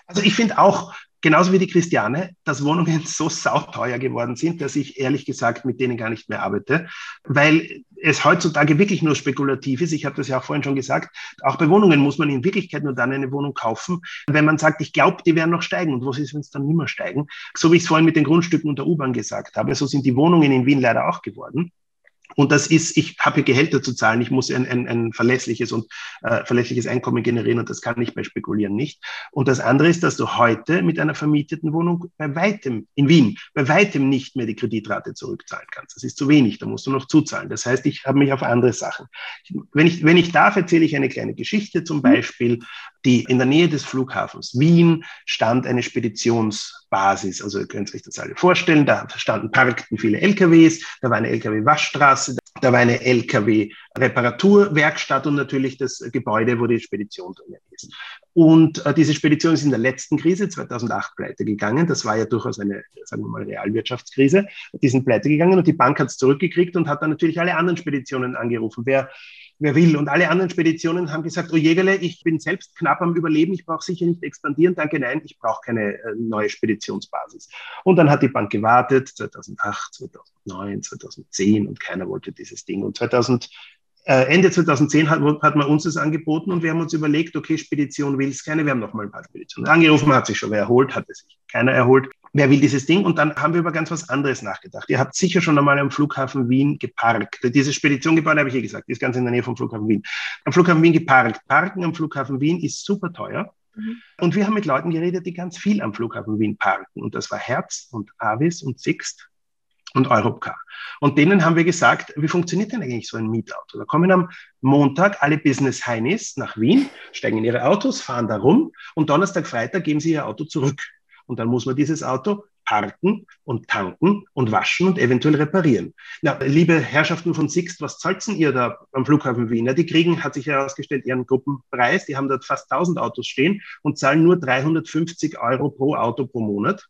Also ich finde auch, genauso wie die Christiane, dass Wohnungen so sauteuer geworden sind, dass ich ehrlich gesagt mit denen gar nicht mehr arbeite, weil es heutzutage wirklich nur spekulativ ist. Ich habe das ja auch vorhin schon gesagt. Auch bei Wohnungen muss man in Wirklichkeit nur dann eine Wohnung kaufen, wenn man sagt, ich glaube, die werden noch steigen. Und was ist, wenn es dann nicht mehr steigen? So wie ich es vorhin mit den Grundstücken und der U-Bahn gesagt habe, so sind die Wohnungen in Wien leider auch geworden. Und das ist, ich habe hier Gehälter zu zahlen, ich muss ein, ein, ein verlässliches und äh, verlässliches Einkommen generieren und das kann ich bei Spekulieren nicht. Und das andere ist, dass du heute mit einer vermieteten Wohnung bei weitem in Wien, bei weitem nicht mehr die Kreditrate zurückzahlen kannst. Das ist zu wenig, da musst du noch zuzahlen. Das heißt, ich habe mich auf andere Sachen. Wenn ich, wenn ich darf, erzähle ich eine kleine Geschichte, zum mhm. Beispiel die in der Nähe des Flughafens Wien stand eine Speditionsbasis. Also ihr könnt euch das alle vorstellen. Da standen, parkten viele LKWs, da war eine LKW-Waschstraße, da war eine LKW-Reparaturwerkstatt und natürlich das Gebäude, wo die Spedition drin ist. Und äh, diese Spedition ist in der letzten Krise 2008 pleite gegangen. Das war ja durchaus eine, sagen wir mal, Realwirtschaftskrise. Die sind pleite gegangen und die Bank hat es zurückgekriegt und hat dann natürlich alle anderen Speditionen angerufen. Wer wer will. Und alle anderen Speditionen haben gesagt, oh Jägerle, ich bin selbst knapp am Überleben, ich brauche sicher nicht expandieren, danke, nein, ich brauche keine äh, neue Speditionsbasis. Und dann hat die Bank gewartet, 2008, 2009, 2010 und keiner wollte dieses Ding. Und 2000, äh, Ende 2010 hat, hat man uns das angeboten und wir haben uns überlegt, okay, Spedition will es keine, wir haben noch mal ein paar Speditionen angerufen, hat sich schon wer erholt, hat sich keiner erholt wer will dieses Ding? Und dann haben wir über ganz was anderes nachgedacht. Ihr habt sicher schon einmal am Flughafen Wien geparkt. Diese Speditiongebäude habe ich eh gesagt, ist ganz in der Nähe vom Flughafen Wien. Am Flughafen Wien geparkt. Parken am Flughafen Wien ist super teuer. Mhm. Und wir haben mit Leuten geredet, die ganz viel am Flughafen Wien parken. Und das war Herz und Avis und Sixt und Europcar. Und denen haben wir gesagt, wie funktioniert denn eigentlich so ein Mietauto? Da kommen am Montag alle Business Heinis nach Wien, steigen in ihre Autos, fahren da rum und Donnerstag, Freitag geben sie ihr Auto zurück. Und dann muss man dieses Auto parken und tanken und waschen und eventuell reparieren. Na, liebe Herrschaften von Sixt, was zahlt ihr da am Flughafen Wien? Ja, die kriegen, hat sich herausgestellt, ihren Gruppenpreis. Die haben dort fast 1000 Autos stehen und zahlen nur 350 Euro pro Auto pro Monat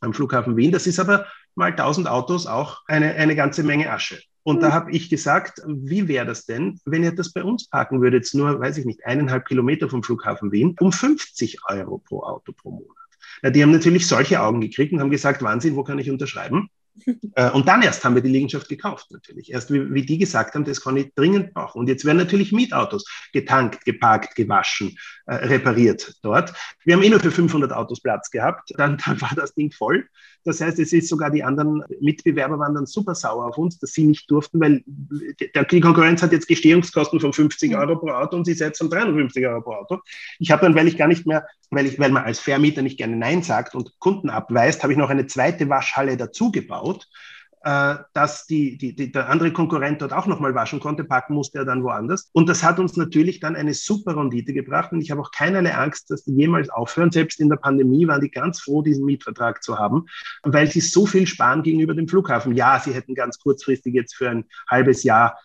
am Flughafen Wien. Das ist aber mal 1000 Autos auch eine, eine ganze Menge Asche. Und da mhm. habe ich gesagt, wie wäre das denn, wenn ihr das bei uns parken würdet, nur, weiß ich nicht, eineinhalb Kilometer vom Flughafen Wien, um 50 Euro pro Auto pro Monat. Ja, die haben natürlich solche Augen gekriegt und haben gesagt, Wahnsinn, wo kann ich unterschreiben? Äh, und dann erst haben wir die Liegenschaft gekauft, natürlich. Erst wie, wie, die gesagt haben, das kann ich dringend brauchen. Und jetzt werden natürlich Mietautos getankt, geparkt, gewaschen, äh, repariert dort. Wir haben eh nur für 500 Autos Platz gehabt. Dann, dann war das Ding voll. Das heißt, es ist sogar die anderen Mitbewerber waren dann super sauer auf uns, dass sie nicht durften, weil die Konkurrenz hat jetzt Gestehungskosten von 50 Euro pro Auto und sie setzt um 350 Euro pro Auto. Ich habe dann, weil ich gar nicht mehr, weil ich, weil man als Vermieter nicht gerne Nein sagt und Kunden abweist, habe ich noch eine zweite Waschhalle dazu gebaut dass die, die, die, der andere Konkurrent dort auch nochmal waschen konnte, packen musste er dann woanders. Und das hat uns natürlich dann eine super Rendite gebracht und ich habe auch keinerlei Angst, dass die jemals aufhören. Selbst in der Pandemie waren die ganz froh, diesen Mietvertrag zu haben, weil sie so viel sparen gegenüber dem Flughafen. Ja, sie hätten ganz kurzfristig jetzt für ein halbes Jahr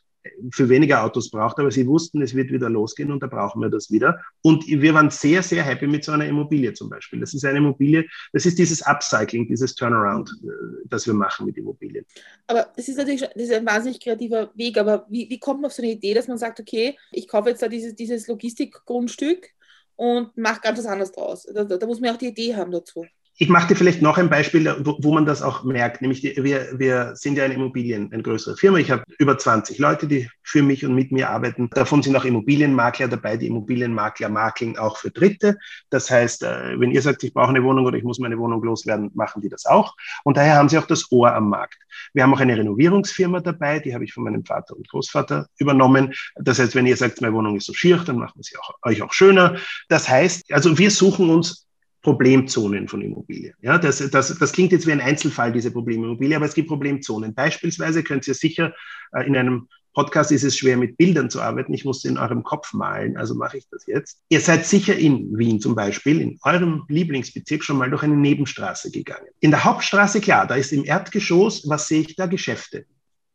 für weniger Autos braucht, aber sie wussten, es wird wieder losgehen und da brauchen wir das wieder. Und wir waren sehr, sehr happy mit so einer Immobilie zum Beispiel. Das ist eine Immobilie, das ist dieses Upcycling, dieses Turnaround, äh, das wir machen mit Immobilien. Aber das ist natürlich das ist ein wahnsinnig kreativer Weg, aber wie, wie kommt man auf so eine Idee, dass man sagt, okay, ich kaufe jetzt da dieses, dieses Logistikgrundstück und mache ganz was anderes draus. Da, da, muss man auch die Idee haben dazu. Ich mache dir vielleicht noch ein Beispiel, wo, wo man das auch merkt. Nämlich, die, wir, wir sind ja eine Immobilien, eine größere Firma. Ich habe über 20 Leute, die für mich und mit mir arbeiten. Davon sind auch Immobilienmakler dabei. Die Immobilienmakler makeln auch für Dritte. Das heißt, äh, wenn ihr sagt, ich brauche eine Wohnung oder ich muss meine Wohnung loswerden, machen die das auch. Und daher haben sie auch das Ohr am Markt. Wir haben auch eine Renovierungsfirma dabei, die habe ich von meinem Vater und Großvater übernommen. Das heißt, wenn ihr sagt, meine Wohnung ist so schier, dann machen wir sie auch, euch auch schöner. Das heißt, also wir suchen uns Problemzonen von Immobilien. Ja, das, das, das klingt jetzt wie ein Einzelfall, diese Problemimmobilie, aber es gibt Problemzonen. Beispielsweise könnt ihr sicher äh, in einem Podcast ist es schwer, mit Bildern zu arbeiten. Ich muss in eurem Kopf malen, also mache ich das jetzt. Ihr seid sicher in Wien zum Beispiel, in eurem Lieblingsbezirk schon mal durch eine Nebenstraße gegangen. In der Hauptstraße, klar, da ist im Erdgeschoss, was sehe ich da? Geschäfte,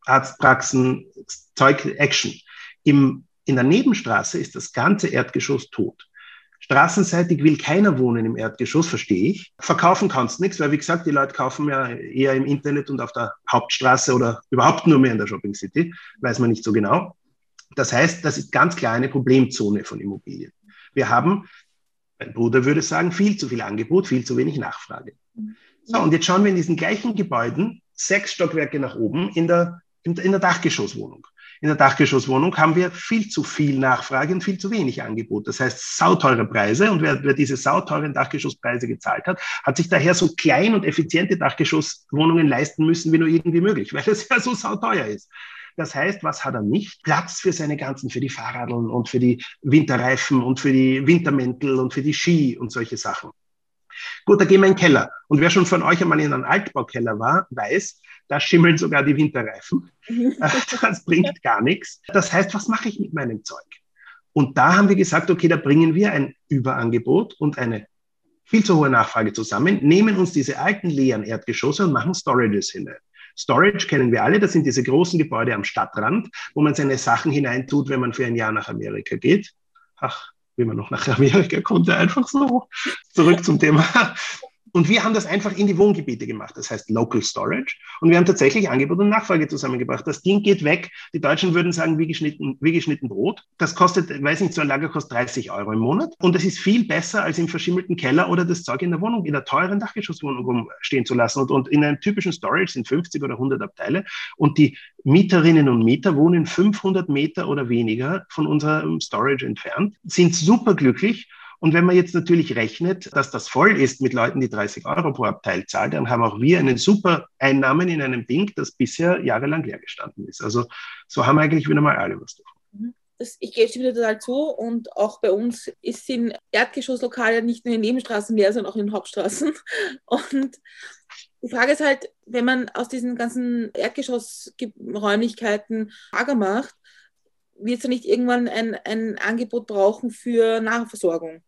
Arztpraxen, Zeug, Action. Im, in der Nebenstraße ist das ganze Erdgeschoss tot. Straßenseitig will keiner wohnen im Erdgeschoss, verstehe ich. Verkaufen kannst nichts, weil wie gesagt, die Leute kaufen ja eher im Internet und auf der Hauptstraße oder überhaupt nur mehr in der Shopping City, weiß man nicht so genau. Das heißt, das ist ganz klar eine Problemzone von Immobilien. Wir haben, mein Bruder würde sagen, viel zu viel Angebot, viel zu wenig Nachfrage. So, und jetzt schauen wir in diesen gleichen Gebäuden, sechs Stockwerke nach oben, in der, in der Dachgeschosswohnung in der Dachgeschosswohnung haben wir viel zu viel Nachfrage und viel zu wenig Angebot. Das heißt, sauteure Preise. Und wer, wer diese sauteuren Dachgeschosspreise gezahlt hat, hat sich daher so klein und effiziente Dachgeschosswohnungen leisten müssen, wie nur irgendwie möglich, weil es ja so sauteuer ist. Das heißt, was hat er nicht? Platz für seine ganzen, für die Fahrradeln und für die Winterreifen und für die Wintermäntel und für die Ski und solche Sachen. Gut, da gehen wir in den Keller. Und wer schon von euch einmal in einem Altbaukeller war, weiß, da schimmeln sogar die Winterreifen. Das bringt gar nichts. Das heißt, was mache ich mit meinem Zeug? Und da haben wir gesagt, okay, da bringen wir ein Überangebot und eine viel zu hohe Nachfrage zusammen, nehmen uns diese alten leeren Erdgeschosse und machen Storages hinein. Storage kennen wir alle, das sind diese großen Gebäude am Stadtrand, wo man seine Sachen hineintut, wenn man für ein Jahr nach Amerika geht. Ach, wie man noch nach Amerika konnte, einfach so. Zurück zum Thema. Und wir haben das einfach in die Wohngebiete gemacht, das heißt Local Storage. Und wir haben tatsächlich Angebot und Nachfrage zusammengebracht. Das Ding geht weg. Die Deutschen würden sagen, wie geschnitten, wie geschnitten Brot. Das kostet, weiß nicht, so ein Lager kostet 30 Euro im Monat. Und es ist viel besser, als im verschimmelten Keller oder das Zeug in der Wohnung, in der teuren Dachgeschosswohnung rumstehen zu lassen. Und, und in einem typischen Storage sind 50 oder 100 Abteile. Und die Mieterinnen und Mieter wohnen 500 Meter oder weniger von unserem Storage entfernt, sind super glücklich und wenn man jetzt natürlich rechnet, dass das voll ist mit Leuten, die 30 Euro pro Abteil zahlen, dann haben auch wir einen super Einnahmen in einem Ding, das bisher jahrelang leer gestanden ist. Also so haben eigentlich wieder mal alle was davon. Mhm. Das, ich gebe dir total zu und auch bei uns ist in Erdgeschosslokale nicht nur in den Nebenstraßen leer, sondern auch in den Hauptstraßen. Und die Frage ist halt, wenn man aus diesen ganzen Erdgeschossräumlichkeiten Lager macht, wird es ja nicht irgendwann ein, ein Angebot brauchen für Nahversorgung?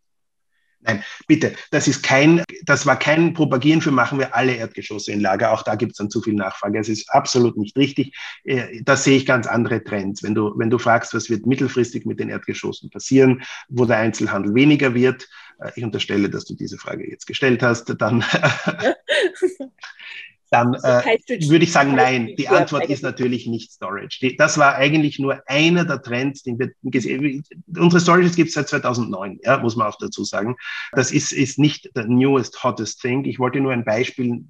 Nein, bitte, das ist kein, das war kein Propagieren für machen wir alle Erdgeschosse in Lager. Auch da gibt es dann zu viel Nachfrage. Es ist absolut nicht richtig. Äh, da sehe ich ganz andere Trends. Wenn du, wenn du fragst, was wird mittelfristig mit den Erdgeschossen passieren, wo der Einzelhandel weniger wird, äh, ich unterstelle, dass du diese Frage jetzt gestellt hast, dann dann äh, würde ich sagen, nein. Die Antwort ist natürlich nicht Storage. das war eigentlich nur einer der Trends, den wir gesehen Unsere Storages gibt es seit 2009, ja, muss man auch dazu sagen. Das ist, ist nicht der newest, hottest thing. Ich wollte nur ein Beispiel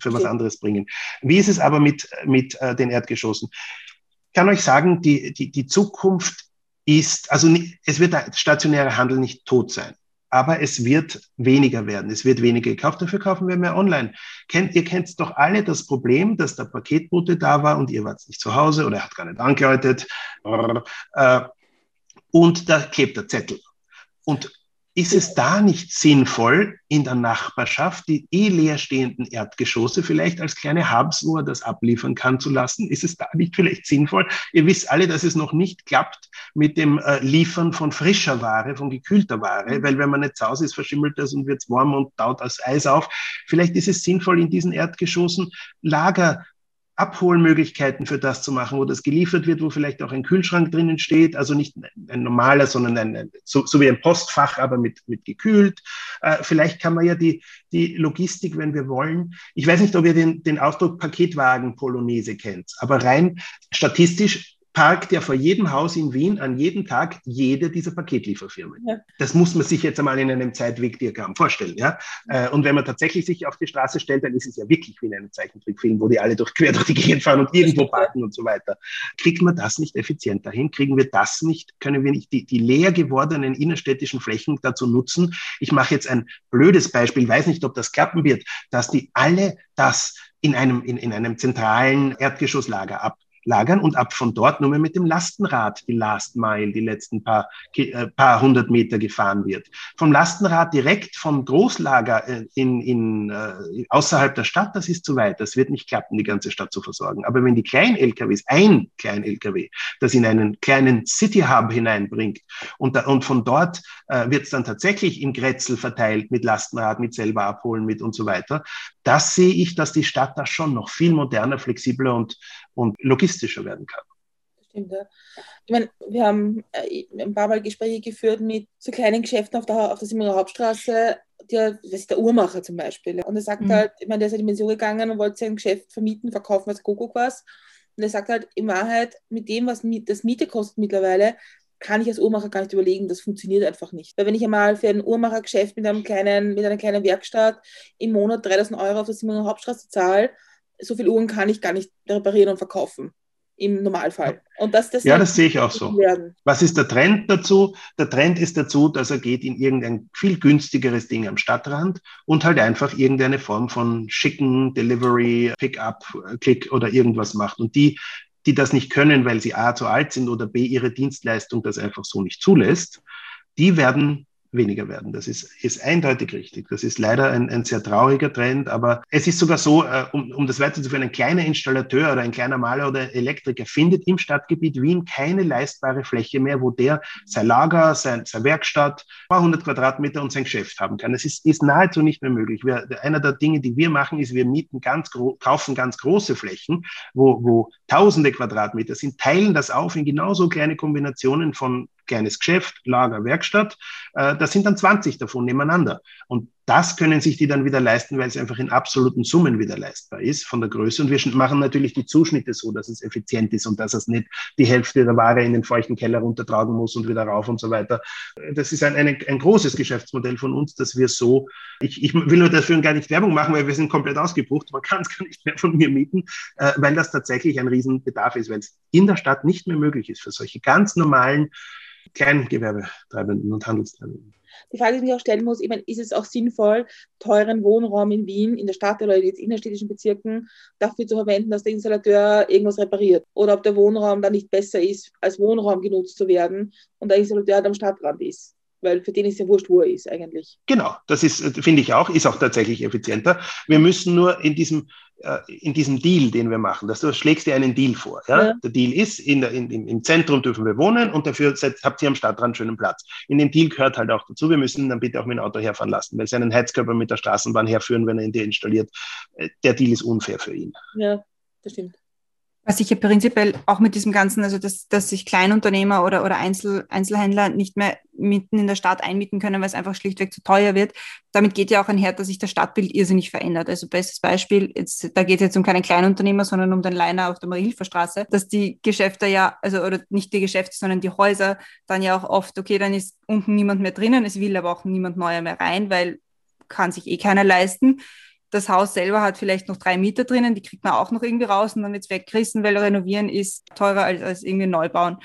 für was anderes bringen. Wie ist es aber mit, mit äh, den Erdgeschossen? Ich kann euch sagen, die, die, die Zukunft ist, also es wird der stationäre Handel nicht tot sein aber es wird weniger werden. Es wird weniger gekauft, dafür kaufen wir mehr online. Kennt, ihr kennt doch alle das Problem, dass der Paketbote da war und ihr wart nicht zu Hause oder er hat gar nicht angeläutet äh, und da klebt der Zettel. Und ist es da nicht sinnvoll, in der Nachbarschaft die eh leerstehenden Erdgeschosse vielleicht als kleine Hubs, wo er das abliefern kann, zu lassen? Ist es da nicht vielleicht sinnvoll? Ihr wisst alle, dass es noch nicht klappt mit dem äh, Liefern von frischer Ware, von gekühlter Ware, weil wenn man nicht zu Hause ist, verschimmelt das und wird warm und taut das Eis auf. Vielleicht ist es sinnvoll, in diesen Erdgeschossen Lager Abholmöglichkeiten für das zu machen, wo das geliefert wird, wo vielleicht auch ein Kühlschrank drinnen steht, also nicht ein normaler, sondern ein, so, so wie ein Postfach, aber mit, mit gekühlt. Äh, vielleicht kann man ja die, die Logistik, wenn wir wollen, ich weiß nicht, ob ihr den, den Ausdruck Paketwagen Polonaise kennt, aber rein statistisch parkt ja vor jedem Haus in Wien an jedem Tag jede dieser Paketlieferfirmen. Ja. Das muss man sich jetzt einmal in einem Zeitwegdiagramm vorstellen. Ja? Äh, und wenn man tatsächlich sich auf die Straße stellt, dann ist es ja wirklich wie in einem Zeichentrickfilm, wo die alle durch, quer durch die Gegend fahren und irgendwo parken und so weiter. Kriegt man das nicht effizienter hin? Kriegen wir das nicht? Können wir nicht die, die leer gewordenen innerstädtischen Flächen dazu nutzen? Ich mache jetzt ein blödes Beispiel, weiß nicht, ob das klappen wird, dass die alle das in einem, in, in einem zentralen Erdgeschosslager ab lagern und ab von dort nur mehr mit dem Lastenrad die Last Mile, die letzten paar, äh, paar hundert Meter gefahren wird. Vom Lastenrad direkt vom Großlager äh, in, in, äh, außerhalb der Stadt, das ist zu weit. Das wird nicht klappen, die ganze Stadt zu versorgen. Aber wenn die kleinen LKWs, ein kleinen LKW, das in einen kleinen City Hub hineinbringt und, da, und von dort äh, wird es dann tatsächlich im Grätzl verteilt mit Lastenrad, mit selber abholen, mit und so weiter, das sehe ich, dass die Stadt da schon noch viel moderner, flexibler und, und logistischer werden kann. Stimmt, ja. Ich meine, wir haben äh, ein paar Mal Gespräche geführt mit so kleinen Geschäften auf der, auf der Simmerer Hauptstraße, der, das ist der Uhrmacher zum Beispiel. Und er sagt mhm. halt, ich meine, der ist in die Dimension gegangen und wollte sein Geschäft vermieten, verkaufen, was Kuckuck was. Und er sagt halt, in Wahrheit, mit dem, was das Miete kostet mittlerweile, kann ich als Uhrmacher gar nicht überlegen, das funktioniert einfach nicht. Weil wenn ich einmal für ein Uhrmachergeschäft mit, einem kleinen, mit einer kleinen Werkstatt im Monat 3000 Euro auf der Simon Hauptstraße zahle, so viele Uhren kann ich gar nicht reparieren und verkaufen im Normalfall. Und das, das ja, das sehe ich auch so. Werden. Was ist der Trend dazu? Der Trend ist dazu, dass er geht in irgendein viel günstigeres Ding am Stadtrand und halt einfach irgendeine Form von schicken Delivery, Pickup, Click oder irgendwas macht. Und die die das nicht können, weil sie A zu alt sind oder B ihre Dienstleistung das einfach so nicht zulässt, die werden weniger werden. Das ist, ist eindeutig richtig. Das ist leider ein, ein sehr trauriger Trend, aber es ist sogar so, äh, um, um das weiterzuführen, ein kleiner Installateur oder ein kleiner Maler oder Elektriker findet im Stadtgebiet Wien keine leistbare Fläche mehr, wo der sein Lager, sein, seine Werkstatt, ein paar hundert Quadratmeter und sein Geschäft haben kann. Es ist, ist nahezu nicht mehr möglich. Wir, einer der Dinge, die wir machen, ist, wir mieten ganz, kaufen ganz große Flächen, wo, wo tausende Quadratmeter sind, teilen das auf in genauso kleine Kombinationen von kleines Geschäft, Lager, Werkstatt. Äh, das sind dann 20 davon nebeneinander. Und das können sich die dann wieder leisten, weil es einfach in absoluten Summen wieder leistbar ist von der Größe. Und wir machen natürlich die Zuschnitte so, dass es effizient ist und dass es nicht die Hälfte der Ware in den feuchten Keller runtertragen muss und wieder rauf und so weiter. Das ist ein, ein, ein großes Geschäftsmodell von uns, dass wir so, ich, ich will nur dafür gar nicht Werbung machen, weil wir sind komplett ausgebucht. Man kann es gar nicht mehr von mir mieten, äh, weil das tatsächlich ein Riesenbedarf ist, weil es in der Stadt nicht mehr möglich ist für solche ganz normalen Kleingewerbetreibenden und Handelstreibenden. Die Frage, die ich auch stellen muss, meine, ist es auch sinnvoll, teuren Wohnraum in Wien, in der Stadt oder in innerstädtischen Bezirken dafür zu verwenden, dass der Installateur irgendwas repariert? Oder ob der Wohnraum dann nicht besser ist, als Wohnraum genutzt zu werden und der Installateur am Stadtrand ist? weil für den ist ja wurscht, wo er ist eigentlich. Genau, das ist, finde ich auch, ist auch tatsächlich effizienter. Wir müssen nur in diesem äh, in diesem Deal, den wir machen, dass du schlägst dir einen Deal vor. Ja? ja. Der Deal ist, in der, in, im Zentrum dürfen wir wohnen und dafür seid, habt ihr am Stadtrand schönen Platz. In dem Deal gehört halt auch dazu, wir müssen dann bitte auch mit dem Auto herfahren lassen, weil sie einen Heizkörper mit der Straßenbahn herführen, wenn er ihn dir installiert. Äh, der Deal ist unfair für ihn. Ja, das stimmt. Was ich ja prinzipiell auch mit diesem Ganzen, also dass, dass sich Kleinunternehmer oder, oder Einzel, Einzelhändler nicht mehr mitten in der Stadt einmieten können, weil es einfach schlichtweg zu teuer wird. Damit geht ja auch einher, dass sich das Stadtbild irrsinnig verändert. Also bestes Beispiel, jetzt, da geht es jetzt um keinen Kleinunternehmer, sondern um den Leiner auf der Marilferstraße, dass die Geschäfte ja, also oder nicht die Geschäfte, sondern die Häuser dann ja auch oft, okay, dann ist unten niemand mehr drinnen, es will aber auch niemand neuer mehr rein, weil kann sich eh keiner leisten das Haus selber hat vielleicht noch drei Mieter drinnen, die kriegt man auch noch irgendwie raus und dann wird es weggerissen, weil renovieren ist teurer als, als irgendwie neu bauen.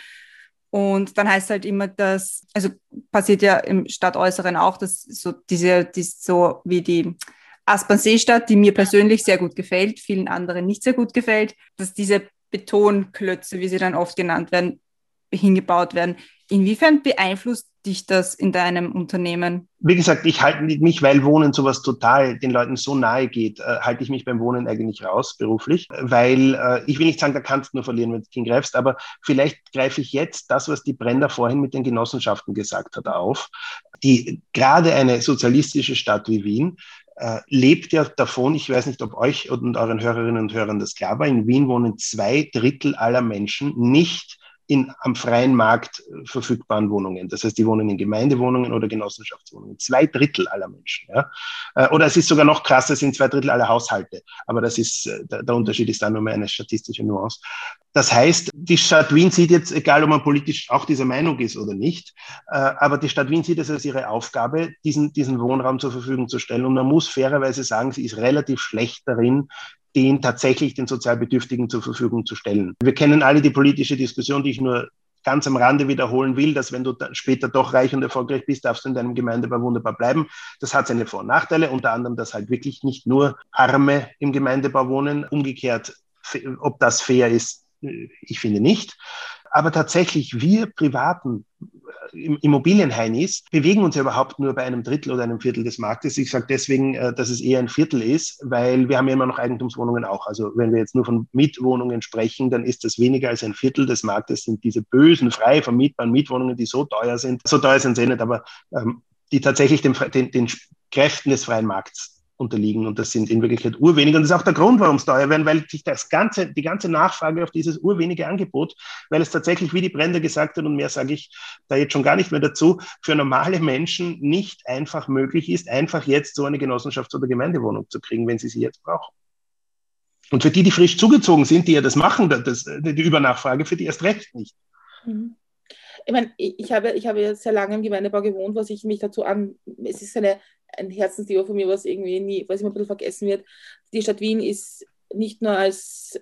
Und dann heißt es halt immer, dass, also passiert ja im Stadtäußeren auch, dass so diese, die, so wie die Aspern-Seestadt, die mir persönlich sehr gut gefällt, vielen anderen nicht sehr gut gefällt, dass diese Betonklötze, wie sie dann oft genannt werden, hingebaut werden. Inwiefern beeinflusst dich das in deinem Unternehmen? Wie gesagt, ich halte mich, weil Wohnen sowas total den Leuten so nahe geht, äh, halte ich mich beim Wohnen eigentlich raus, beruflich, weil äh, ich will nicht sagen, da kannst du nur verlieren, wenn du hingreifst, aber vielleicht greife ich jetzt das, was die Brenda vorhin mit den Genossenschaften gesagt hat, auf. Die gerade eine sozialistische Stadt wie Wien äh, lebt ja davon, ich weiß nicht, ob euch und euren Hörerinnen und Hörern das klar war, in Wien wohnen zwei Drittel aller Menschen nicht in am freien Markt äh, verfügbaren Wohnungen. Das heißt, die wohnen in Gemeindewohnungen oder Genossenschaftswohnungen. Zwei Drittel aller Menschen. Ja? Äh, oder es ist sogar noch krasser, es sind zwei Drittel aller Haushalte. Aber das ist, äh, der Unterschied ist da nur mehr eine statistische Nuance. Das heißt, die Stadt Wien sieht jetzt, egal ob man politisch auch dieser Meinung ist oder nicht, aber die Stadt Wien sieht es als ihre Aufgabe, diesen, diesen Wohnraum zur Verfügung zu stellen. Und man muss fairerweise sagen, sie ist relativ schlecht darin, den tatsächlich den Sozialbedürftigen zur Verfügung zu stellen. Wir kennen alle die politische Diskussion, die ich nur ganz am Rande wiederholen will, dass wenn du später doch reich und erfolgreich bist, darfst du in deinem Gemeindebau wunderbar bleiben. Das hat seine Vor- und Nachteile, unter anderem, dass halt wirklich nicht nur Arme im Gemeindebau wohnen. Umgekehrt, ob das fair ist, ich finde nicht. Aber tatsächlich, wir Privaten Immobilienheinis bewegen uns ja überhaupt nur bei einem Drittel oder einem Viertel des Marktes. Ich sage deswegen, äh, dass es eher ein Viertel ist, weil wir haben ja immer noch Eigentumswohnungen auch. Also wenn wir jetzt nur von Mietwohnungen sprechen, dann ist das weniger als ein Viertel des Marktes, sind diese bösen, frei vermietbaren Mietwohnungen, die so teuer sind. So teuer sind sie nicht, aber ähm, die tatsächlich den, den, den Kräften des freien Markts unterliegen. Und das sind in Wirklichkeit urwenige. Und das ist auch der Grund, warum es teuer werden, weil sich das ganze, die ganze Nachfrage auf dieses urwenige Angebot, weil es tatsächlich, wie die Brände gesagt hat, und mehr sage ich da jetzt schon gar nicht mehr dazu, für normale Menschen nicht einfach möglich ist, einfach jetzt so eine Genossenschafts- oder Gemeindewohnung zu kriegen, wenn sie sie jetzt brauchen. Und für die, die frisch zugezogen sind, die ja das machen, das, die Übernachfrage, für die erst recht nicht. Mhm. Ich meine, ich habe, ich habe sehr lange im Gemeindebau gewohnt, was ich mich dazu an, es ist eine ein Herzensthema von mir, was irgendwie nie, was immer ein bisschen vergessen wird. Die Stadt Wien ist nicht nur als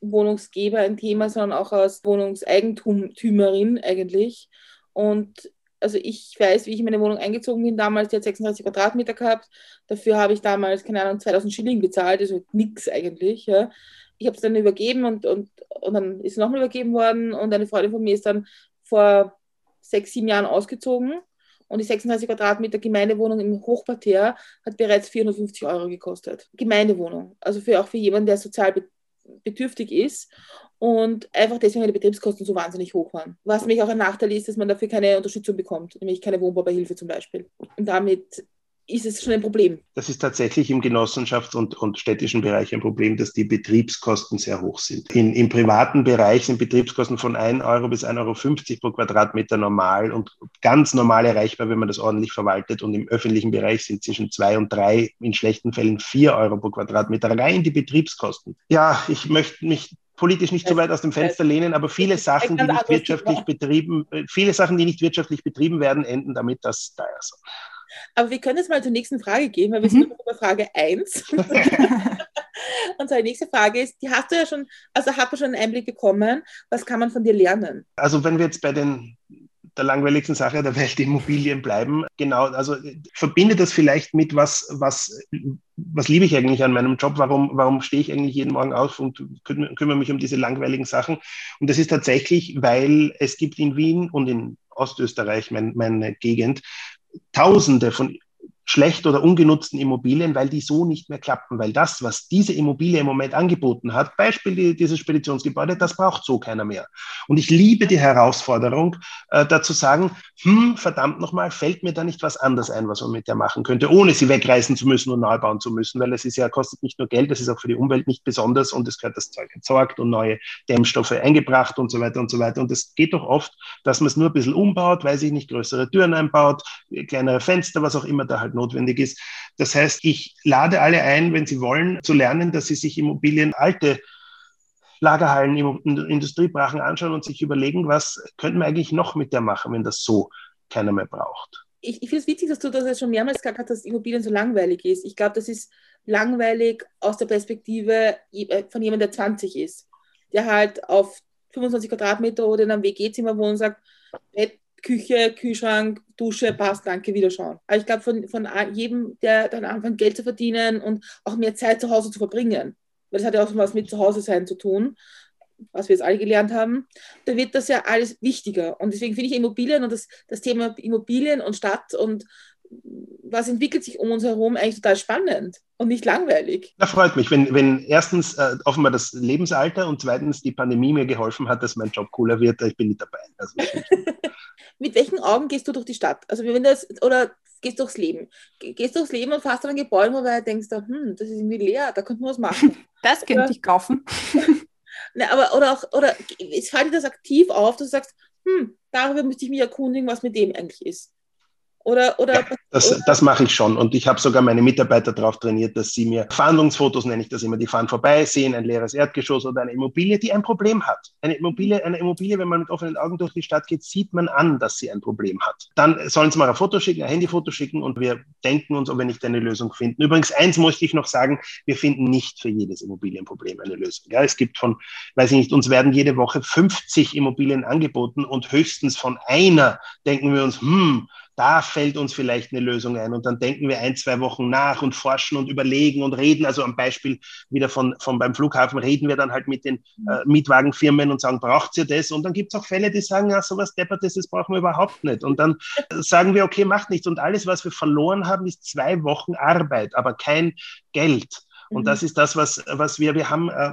Wohnungsgeber ein Thema, sondern auch als Wohnungseigentümerin eigentlich. Und also ich weiß, wie ich in meine Wohnung eingezogen bin damals, die hat 36 Quadratmeter gehabt. Dafür habe ich damals, keine Ahnung, 2000 Schilling bezahlt, also nichts eigentlich. Ja. Ich habe es dann übergeben und, und, und dann ist es nochmal übergeben worden und eine Freundin von mir ist dann vor sechs, sieben Jahren ausgezogen und die 36 Quadratmeter Gemeindewohnung im Hochparterre hat bereits 450 Euro gekostet. Gemeindewohnung. Also für, auch für jemanden, der sozial bedürftig ist und einfach deswegen die Betriebskosten so wahnsinnig hoch waren. Was nämlich auch ein Nachteil ist, dass man dafür keine Unterstützung bekommt, nämlich keine Wohnbaubeihilfe zum Beispiel. Und damit ist es schon ein Problem. Das ist tatsächlich im Genossenschafts- und, und städtischen Bereich ein Problem, dass die Betriebskosten sehr hoch sind. In, Im privaten Bereich sind Betriebskosten von 1 Euro bis 1,50 Euro pro Quadratmeter normal und ganz normal erreichbar, wenn man das ordentlich verwaltet. Und im öffentlichen Bereich sind zwischen 2 und 3, in schlechten Fällen 4 Euro pro Quadratmeter. Rein die Betriebskosten. Ja, ich möchte mich politisch nicht so weit aus dem Fenster lehnen, aber viele Sachen, die nicht wirtschaftlich betrieben, äh, viele Sachen, die nicht wirtschaftlich betrieben werden, enden damit, dass teuer sind. Aber wir können jetzt mal zur nächsten Frage gehen, weil wir mhm. sind noch bei Frage 1. Und zwar die nächste Frage ist, die hast du ja schon, also hat man schon einen Einblick bekommen, was kann man von dir lernen? Also wenn wir jetzt bei den der langweiligsten Sache der Welt Immobilien bleiben. Genau, also verbinde das vielleicht mit was, was, was liebe ich eigentlich an meinem Job? Warum, warum stehe ich eigentlich jeden Morgen auf und kümmere, kümmere mich um diese langweiligen Sachen? Und das ist tatsächlich, weil es gibt in Wien und in Ostösterreich, mein, meine Gegend, Tausende von schlecht oder ungenutzten Immobilien, weil die so nicht mehr klappen, weil das, was diese Immobilie im Moment angeboten hat, Beispiel die, dieses Speditionsgebäude, das braucht so keiner mehr. Und ich liebe die Herausforderung, äh, da zu sagen, hm, verdammt nochmal, fällt mir da nicht was anderes ein, was man mit der machen könnte, ohne sie wegreißen zu müssen und neu bauen zu müssen, weil es ist ja, kostet nicht nur Geld, es ist auch für die Umwelt nicht besonders und es gehört das Zeug entsorgt und neue Dämmstoffe eingebracht und so weiter und so weiter. Und es geht doch oft, dass man es nur ein bisschen umbaut, weil sich nicht größere Türen einbaut, kleinere Fenster, was auch immer da halt notwendig ist. Das heißt, ich lade alle ein, wenn sie wollen, zu lernen, dass sie sich Immobilien, alte Lagerhallen, Industriebrachen anschauen und sich überlegen, was könnten wir eigentlich noch mit der machen, wenn das so keiner mehr braucht. ich, ich finde es witzig, dass du das jetzt schon mehrmals gesagt hast, dass Immobilien so langweilig ist. Ich glaube, das ist langweilig aus der Perspektive äh, von jemandem, der 20 ist, der halt auf 25 Quadratmeter oder in einem WG-Zimmer wohnt und sagt, Bett, Küche, Kühlschrank, Dusche, passt, danke, wiederschauen. Aber ich glaube, von, von jedem, der dann anfängt, Geld zu verdienen und auch mehr Zeit zu Hause zu verbringen, weil das hat ja auch was mit Zuhause sein zu tun, was wir jetzt alle gelernt haben, da wird das ja alles wichtiger. Und deswegen finde ich Immobilien und das, das Thema Immobilien und Stadt und was entwickelt sich um uns herum eigentlich total spannend und nicht langweilig. Das freut mich, wenn, wenn erstens äh, offenbar das Lebensalter und zweitens die Pandemie mir geholfen hat, dass mein Job cooler wird, ich bin nicht dabei. Also, Mit welchen Augen gehst du durch die Stadt? Also wenn das, oder gehst durchs Leben. Gehst durchs Leben und fährst an ein Gebäude, wo du denkst, hm, das ist irgendwie leer, da könnte man was machen. Das könnte ich kaufen. Ne, aber, oder auch, oder es fällt dir das aktiv auf, dass du sagst, hm, darüber müsste ich mich erkundigen, was mit dem eigentlich ist. Oder, oder, ja, das, oder? das mache ich schon. Und ich habe sogar meine Mitarbeiter darauf trainiert, dass sie mir Fahndungsfotos, nenne ich das immer, die fahren vorbei, sehen ein leeres Erdgeschoss oder eine Immobilie, die ein Problem hat. Eine Immobilie, eine Immobilie, wenn man mit offenen Augen durch die Stadt geht, sieht man an, dass sie ein Problem hat. Dann sollen sie mal ein Foto schicken, ein Handyfoto schicken und wir denken uns, ob wir nicht eine Lösung finden. Übrigens, eins möchte ich noch sagen, wir finden nicht für jedes Immobilienproblem eine Lösung. Ja, es gibt von, weiß ich nicht, uns werden jede Woche 50 Immobilien angeboten und höchstens von einer denken wir uns, hm, da fällt uns vielleicht eine Lösung ein. Und dann denken wir ein, zwei Wochen nach und forschen und überlegen und reden. Also am Beispiel wieder von, von beim Flughafen reden wir dann halt mit den äh, Mietwagenfirmen und sagen, braucht ihr das? Und dann gibt es auch Fälle, die sagen, ja, sowas Deppertes, das brauchen wir überhaupt nicht. Und dann sagen wir, okay, macht nichts. Und alles, was wir verloren haben, ist zwei Wochen Arbeit, aber kein Geld. Und mhm. das ist das, was, was wir, wir haben, äh,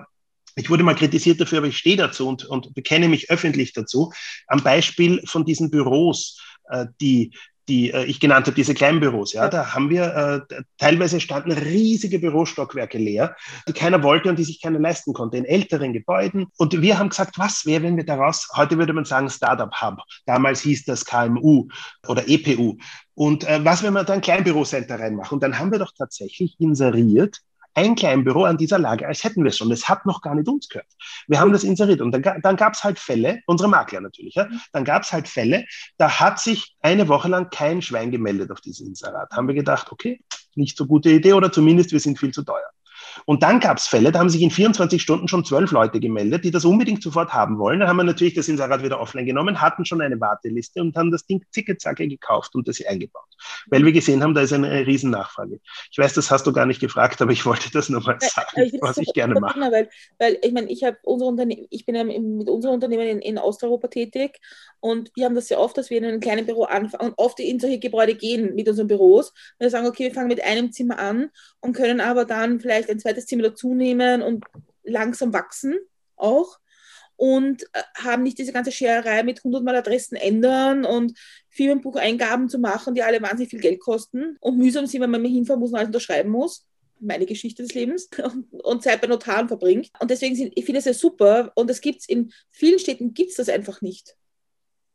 ich wurde mal kritisiert dafür, aber ich stehe dazu und, und bekenne mich öffentlich dazu. Am Beispiel von diesen Büros, äh, die die äh, ich genannt habe, diese kleinen Büros, ja, da haben wir äh, teilweise standen riesige Bürostockwerke leer, die keiner wollte und die sich keiner leisten konnte, in älteren Gebäuden. Und wir haben gesagt, was wäre, wenn wir daraus, heute würde man sagen Startup Hub, damals hieß das KMU oder EPU. Und äh, was, wenn wir da ein Kleinbürocenter reinmachen? Und dann haben wir doch tatsächlich inseriert ein Kleinbüro an dieser Lage, als hätten wir es schon. Das hat noch gar nicht uns gehört. Wir haben das inseriert und dann, dann gab es halt Fälle, unsere Makler natürlich, ja, dann gab es halt Fälle, da hat sich eine Woche lang kein Schwein gemeldet auf dieses Inserat. Haben wir gedacht, okay, nicht so gute Idee oder zumindest wir sind viel zu teuer. Und dann gab es Fälle, da haben sich in 24 Stunden schon zwölf Leute gemeldet, die das unbedingt sofort haben wollen. Da haben wir natürlich das Inserat wieder offline genommen, hatten schon eine Warteliste und haben das Ding zicke-zacke gekauft und das eingebaut. Weil wir gesehen haben, da ist eine riesen Nachfrage. Ich weiß, das hast du gar nicht gefragt, aber ich wollte das nur mal sagen, ich was ich gerne mache. Weil, weil ich meine, ich habe Unternehmen, ich bin mit unserem Unternehmen in, in Osteuropa tätig und wir haben das sehr oft, dass wir in einem kleinen Büro anfangen und oft in solche Gebäude gehen mit unseren Büros. Und wir sagen, okay, wir fangen mit einem Zimmer an und können aber dann vielleicht ein zweites Zimmer dazu nehmen und langsam wachsen auch und äh, haben nicht diese ganze Schererei mit 100 Mal Adressen ändern und Firmenbucheingaben zu machen, die alle wahnsinnig viel Geld kosten und mühsam sind, wenn man hinfahren muss und alles unterschreiben muss. Meine Geschichte des Lebens und Zeit bei Notaren verbringt. Und deswegen sind, ich finde es ja super und es gibt in vielen Städten gibt es das einfach nicht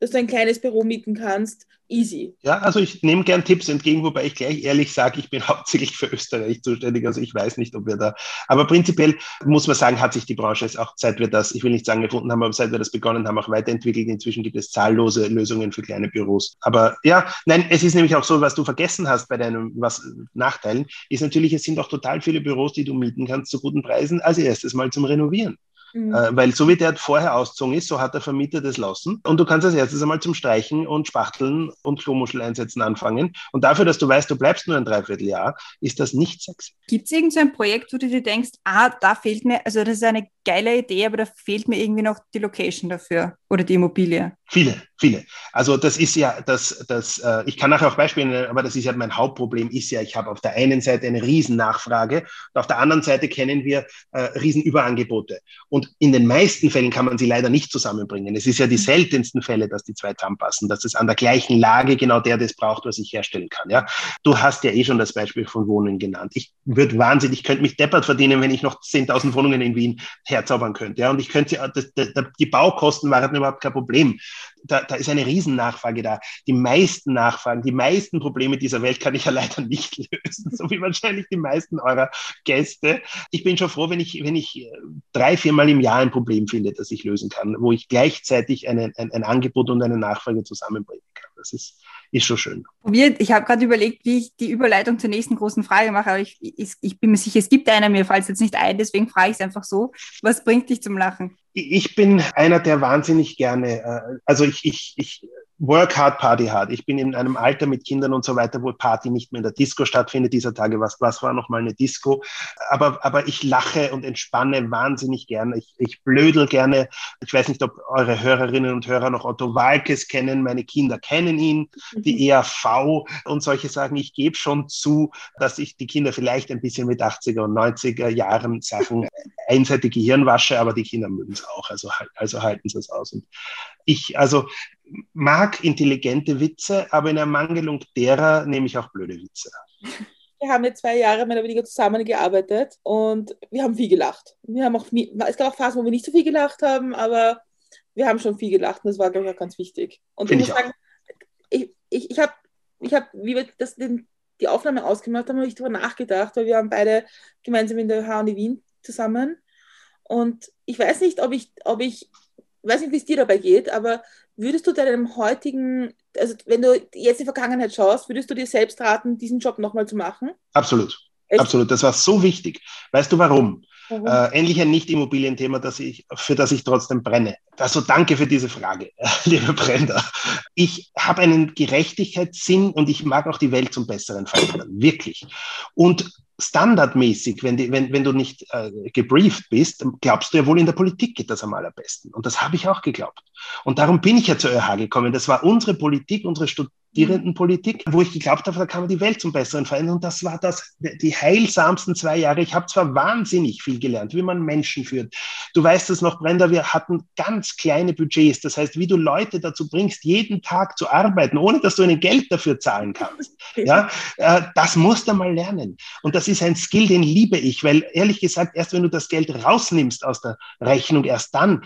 dass du ein kleines Büro mieten kannst, easy. Ja, also ich nehme gern Tipps entgegen, wobei ich gleich ehrlich sage, ich bin hauptsächlich für Österreich zuständig, also ich weiß nicht, ob wir da, aber prinzipiell muss man sagen, hat sich die Branche auch seit wir das, ich will nicht sagen gefunden haben, aber seit wir das begonnen haben, auch weiterentwickelt. Inzwischen gibt es zahllose Lösungen für kleine Büros. Aber ja, nein, es ist nämlich auch so, was du vergessen hast bei deinen was, Nachteilen, ist natürlich, es sind auch total viele Büros, die du mieten kannst zu guten Preisen, als erstes mal zum Renovieren. Mhm. Äh, weil so wie der vorher ausgezogen ist, so hat der Vermieter das lassen. Und du kannst als erstes einmal zum Streichen und Spachteln und Klomuschel einsetzen anfangen. Und dafür, dass du weißt, du bleibst nur ein Dreivierteljahr, ist das nicht sexy. Gibt es irgendein so Projekt, wo du dir denkst, ah, da fehlt mir, also das ist eine geile Idee, aber da fehlt mir irgendwie noch die Location dafür oder die Immobilie? Viele, viele. Also das ist ja, das, das, äh, ich kann nachher auch Beispiele nennen, aber das ist ja mein Hauptproblem, ist ja, ich habe auf der einen Seite eine Riesennachfrage und auf der anderen Seite kennen wir äh, Riesenüberangebote. Und in den meisten Fällen kann man sie leider nicht zusammenbringen. Es ist ja die seltensten Fälle, dass die zwei zusammenpassen, dass es an der gleichen Lage genau der das braucht, was ich herstellen kann. Ja? Du hast ja eh schon das Beispiel von Wohnungen genannt. Ich würde wahnsinnig, ich könnte mich deppert verdienen, wenn ich noch 10.000 Wohnungen in Wien herzaubern könnte. Ja? Und ich könnte, das, das, die Baukosten waren überhaupt kein Problem da, da ist eine Riesennachfrage da. Die meisten Nachfragen, die meisten Probleme dieser Welt kann ich ja leider nicht lösen, so wie wahrscheinlich die meisten eurer Gäste. Ich bin schon froh, wenn ich, wenn ich äh, drei, viermal im Jahr ein Problem finde, das ich lösen kann, wo ich gleichzeitig eine, ein, ein Angebot und eine Nachfrage zusammenbringen kann. Das ist, ist schon schön. Probiert. Ich habe gerade überlegt, wie ich die Überleitung zur nächsten großen Frage mache, aber ich, ich, ich bin mir sicher, es gibt einer, mir fällt jetzt nicht ein, deswegen frage ich es einfach so. Was bringt dich zum Lachen? Ich bin einer, der wahnsinnig gerne, äh, also ich, ich, ich Work hard, Party hard. Ich bin in einem Alter mit Kindern und so weiter, wo Party nicht mehr in der Disco stattfindet. Dieser Tage was, was war noch mal eine Disco? Aber, aber ich lache und entspanne wahnsinnig gerne. Ich, ich blödel gerne. Ich weiß nicht, ob eure Hörerinnen und Hörer noch Otto Walkes kennen. Meine Kinder kennen ihn, die mhm. ERV und solche Sachen. Ich gebe schon zu, dass ich die Kinder vielleicht ein bisschen mit 80er und 90er Jahren Sachen einseitig Gehirn wasche, aber die Kinder mögen es auch. Also, also halten sie es aus. Und ich, also mag intelligente Witze, aber in Ermangelung derer nehme ich auch blöde Witze. Wir haben jetzt zwei Jahre mehr oder weniger zusammengearbeitet und wir haben viel gelacht. Wir haben auch, es gab auch Phasen, wo wir nicht so viel gelacht haben, aber wir haben schon viel gelacht und das war, glaube ich, auch ganz wichtig. Und Find ich muss sagen, ich, ich, ich habe, ich hab, wie wir das, den, die Aufnahme ausgemacht haben, habe ich darüber nachgedacht, weil wir haben beide gemeinsam in der HNI Wien zusammen. Und ich weiß nicht, ob ich, ob ich weiß nicht, wie es dir dabei geht, aber würdest du deinem heutigen, also wenn du jetzt in die Vergangenheit schaust, würdest du dir selbst raten, diesen Job nochmal zu machen? Absolut. Echt? Absolut. Das war so wichtig. Weißt du warum? warum? Äh, endlich ein Nicht-Immobilienthema, das ich, für das ich trotzdem brenne. Also danke für diese Frage, liebe Brenda. Ich habe einen Gerechtigkeitssinn und ich mag auch die Welt zum Besseren verändern. Wirklich. Und standardmäßig, wenn, die, wenn, wenn du nicht äh, gebrieft bist, glaubst du ja wohl, in der Politik geht das am allerbesten. Und das habe ich auch geglaubt. Und darum bin ich ja zur ÖH gekommen. Das war unsere Politik, unsere Studierendenpolitik, wo ich geglaubt habe, da kann man die Welt zum Besseren verändern. Und das war das, die heilsamsten zwei Jahre. Ich habe zwar wahnsinnig viel gelernt, wie man Menschen führt. Du weißt es noch, Brenda, wir hatten ganz kleine Budgets. Das heißt, wie du Leute dazu bringst, jeden Tag zu arbeiten, ohne dass du ihnen Geld dafür zahlen kannst. Ja, äh, das musst du mal lernen. Und das ist ein Skill, den liebe ich, weil ehrlich gesagt, erst wenn du das Geld rausnimmst aus der Rechnung, erst dann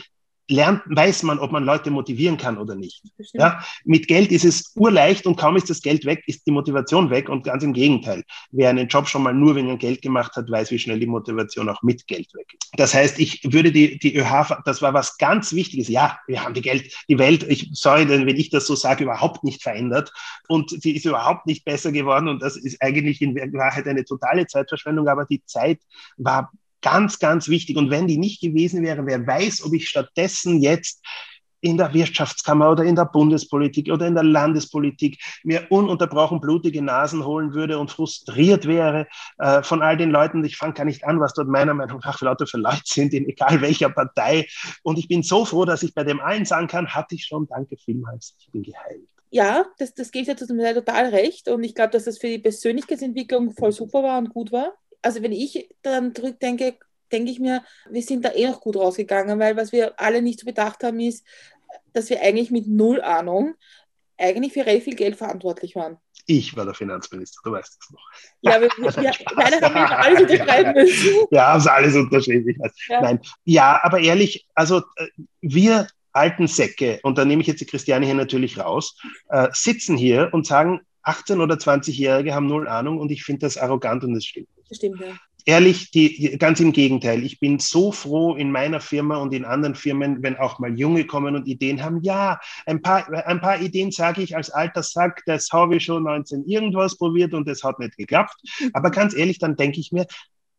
lernt, weiß man, ob man Leute motivieren kann oder nicht. Ja, mit Geld ist es urleicht und kaum ist das Geld weg, ist die Motivation weg und ganz im Gegenteil. Wer einen Job schon mal nur wegen Geld gemacht hat, weiß, wie schnell die Motivation auch mit Geld weg ist. Das heißt, ich würde die, die ÖH, das war was ganz Wichtiges. Ja, wir haben die Geld, die Welt, ich, sorry, wenn ich das so sage, überhaupt nicht verändert und sie ist überhaupt nicht besser geworden und das ist eigentlich in Wahrheit eine totale Zeitverschwendung, aber die Zeit war Ganz, ganz wichtig. Und wenn die nicht gewesen wäre, wer weiß, ob ich stattdessen jetzt in der Wirtschaftskammer oder in der Bundespolitik oder in der Landespolitik mir ununterbrochen blutige Nasen holen würde und frustriert wäre äh, von all den Leuten. Ich fange gar nicht an, was dort meiner Meinung nach für Leute für Leute sind, in egal welcher Partei. Und ich bin so froh, dass ich bei dem allen sagen kann, hatte ich schon, danke vielmals, ich bin geheilt. Ja, das, das gebe ich dir total recht. Und ich glaube, dass das für die Persönlichkeitsentwicklung voll super war und gut war also wenn ich dann zurückdenke, denke ich mir, wir sind da eh noch gut rausgegangen, weil was wir alle nicht so bedacht haben, ist, dass wir eigentlich mit null Ahnung eigentlich für relativ viel Geld verantwortlich waren. Ich war der Finanzminister, du weißt es noch. Ja, wir, wir leider haben wir alles unterschreiben müssen. Ja, haben sie alles unterschrieben. Ja. Nein. Ja, aber ehrlich, also äh, wir alten Säcke, und da nehme ich jetzt die Christiane hier natürlich raus, äh, sitzen hier und sagen, 18- oder 20-Jährige haben null Ahnung und ich finde das arrogant und das stimmt. Stimmt, ja. Ehrlich, die, ganz im Gegenteil. Ich bin so froh in meiner Firma und in anderen Firmen, wenn auch mal Junge kommen und Ideen haben. Ja, ein paar, ein paar Ideen sage ich als alter Sack, das habe ich schon 19 irgendwas probiert und das hat nicht geklappt. Aber ganz ehrlich, dann denke ich mir,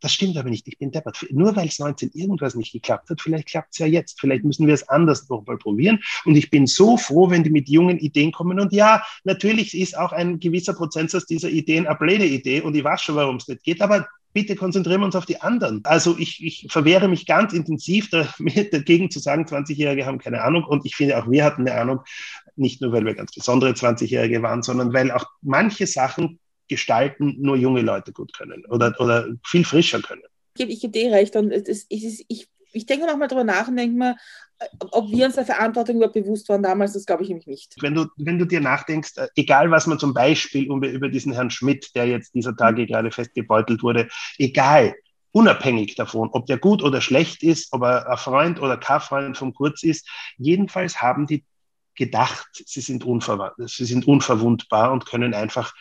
das stimmt aber nicht, ich bin deppert. Nur weil es 19 irgendwas nicht geklappt hat, vielleicht klappt es ja jetzt. Vielleicht müssen wir es anders nochmal probieren. Und ich bin so froh, wenn die mit jungen Ideen kommen. Und ja, natürlich ist auch ein gewisser Prozentsatz dieser Ideen eine blöde Idee und ich weiß schon, warum es nicht geht. Aber bitte konzentrieren wir uns auf die anderen. Also ich, ich verwehre mich ganz intensiv dagegen zu sagen, 20-Jährige haben keine Ahnung. Und ich finde auch, wir hatten eine Ahnung, nicht nur, weil wir ganz besondere 20-Jährige waren, sondern weil auch manche Sachen gestalten nur junge Leute gut können oder, oder viel frischer können. Ich gebe, ich gebe dir recht und ist, ich, ich denke manchmal darüber nach und denke mir, ob wir uns der Verantwortung überhaupt bewusst waren damals, das glaube ich nämlich nicht. Wenn du, wenn du dir nachdenkst, äh, egal was man zum Beispiel über diesen Herrn Schmidt, der jetzt dieser Tage gerade festgebeutelt wurde, egal, unabhängig davon, ob der gut oder schlecht ist, ob er ein Freund oder kein Freund von Kurz ist, jedenfalls haben die gedacht, sie sind, unverw sie sind unverwundbar und können einfach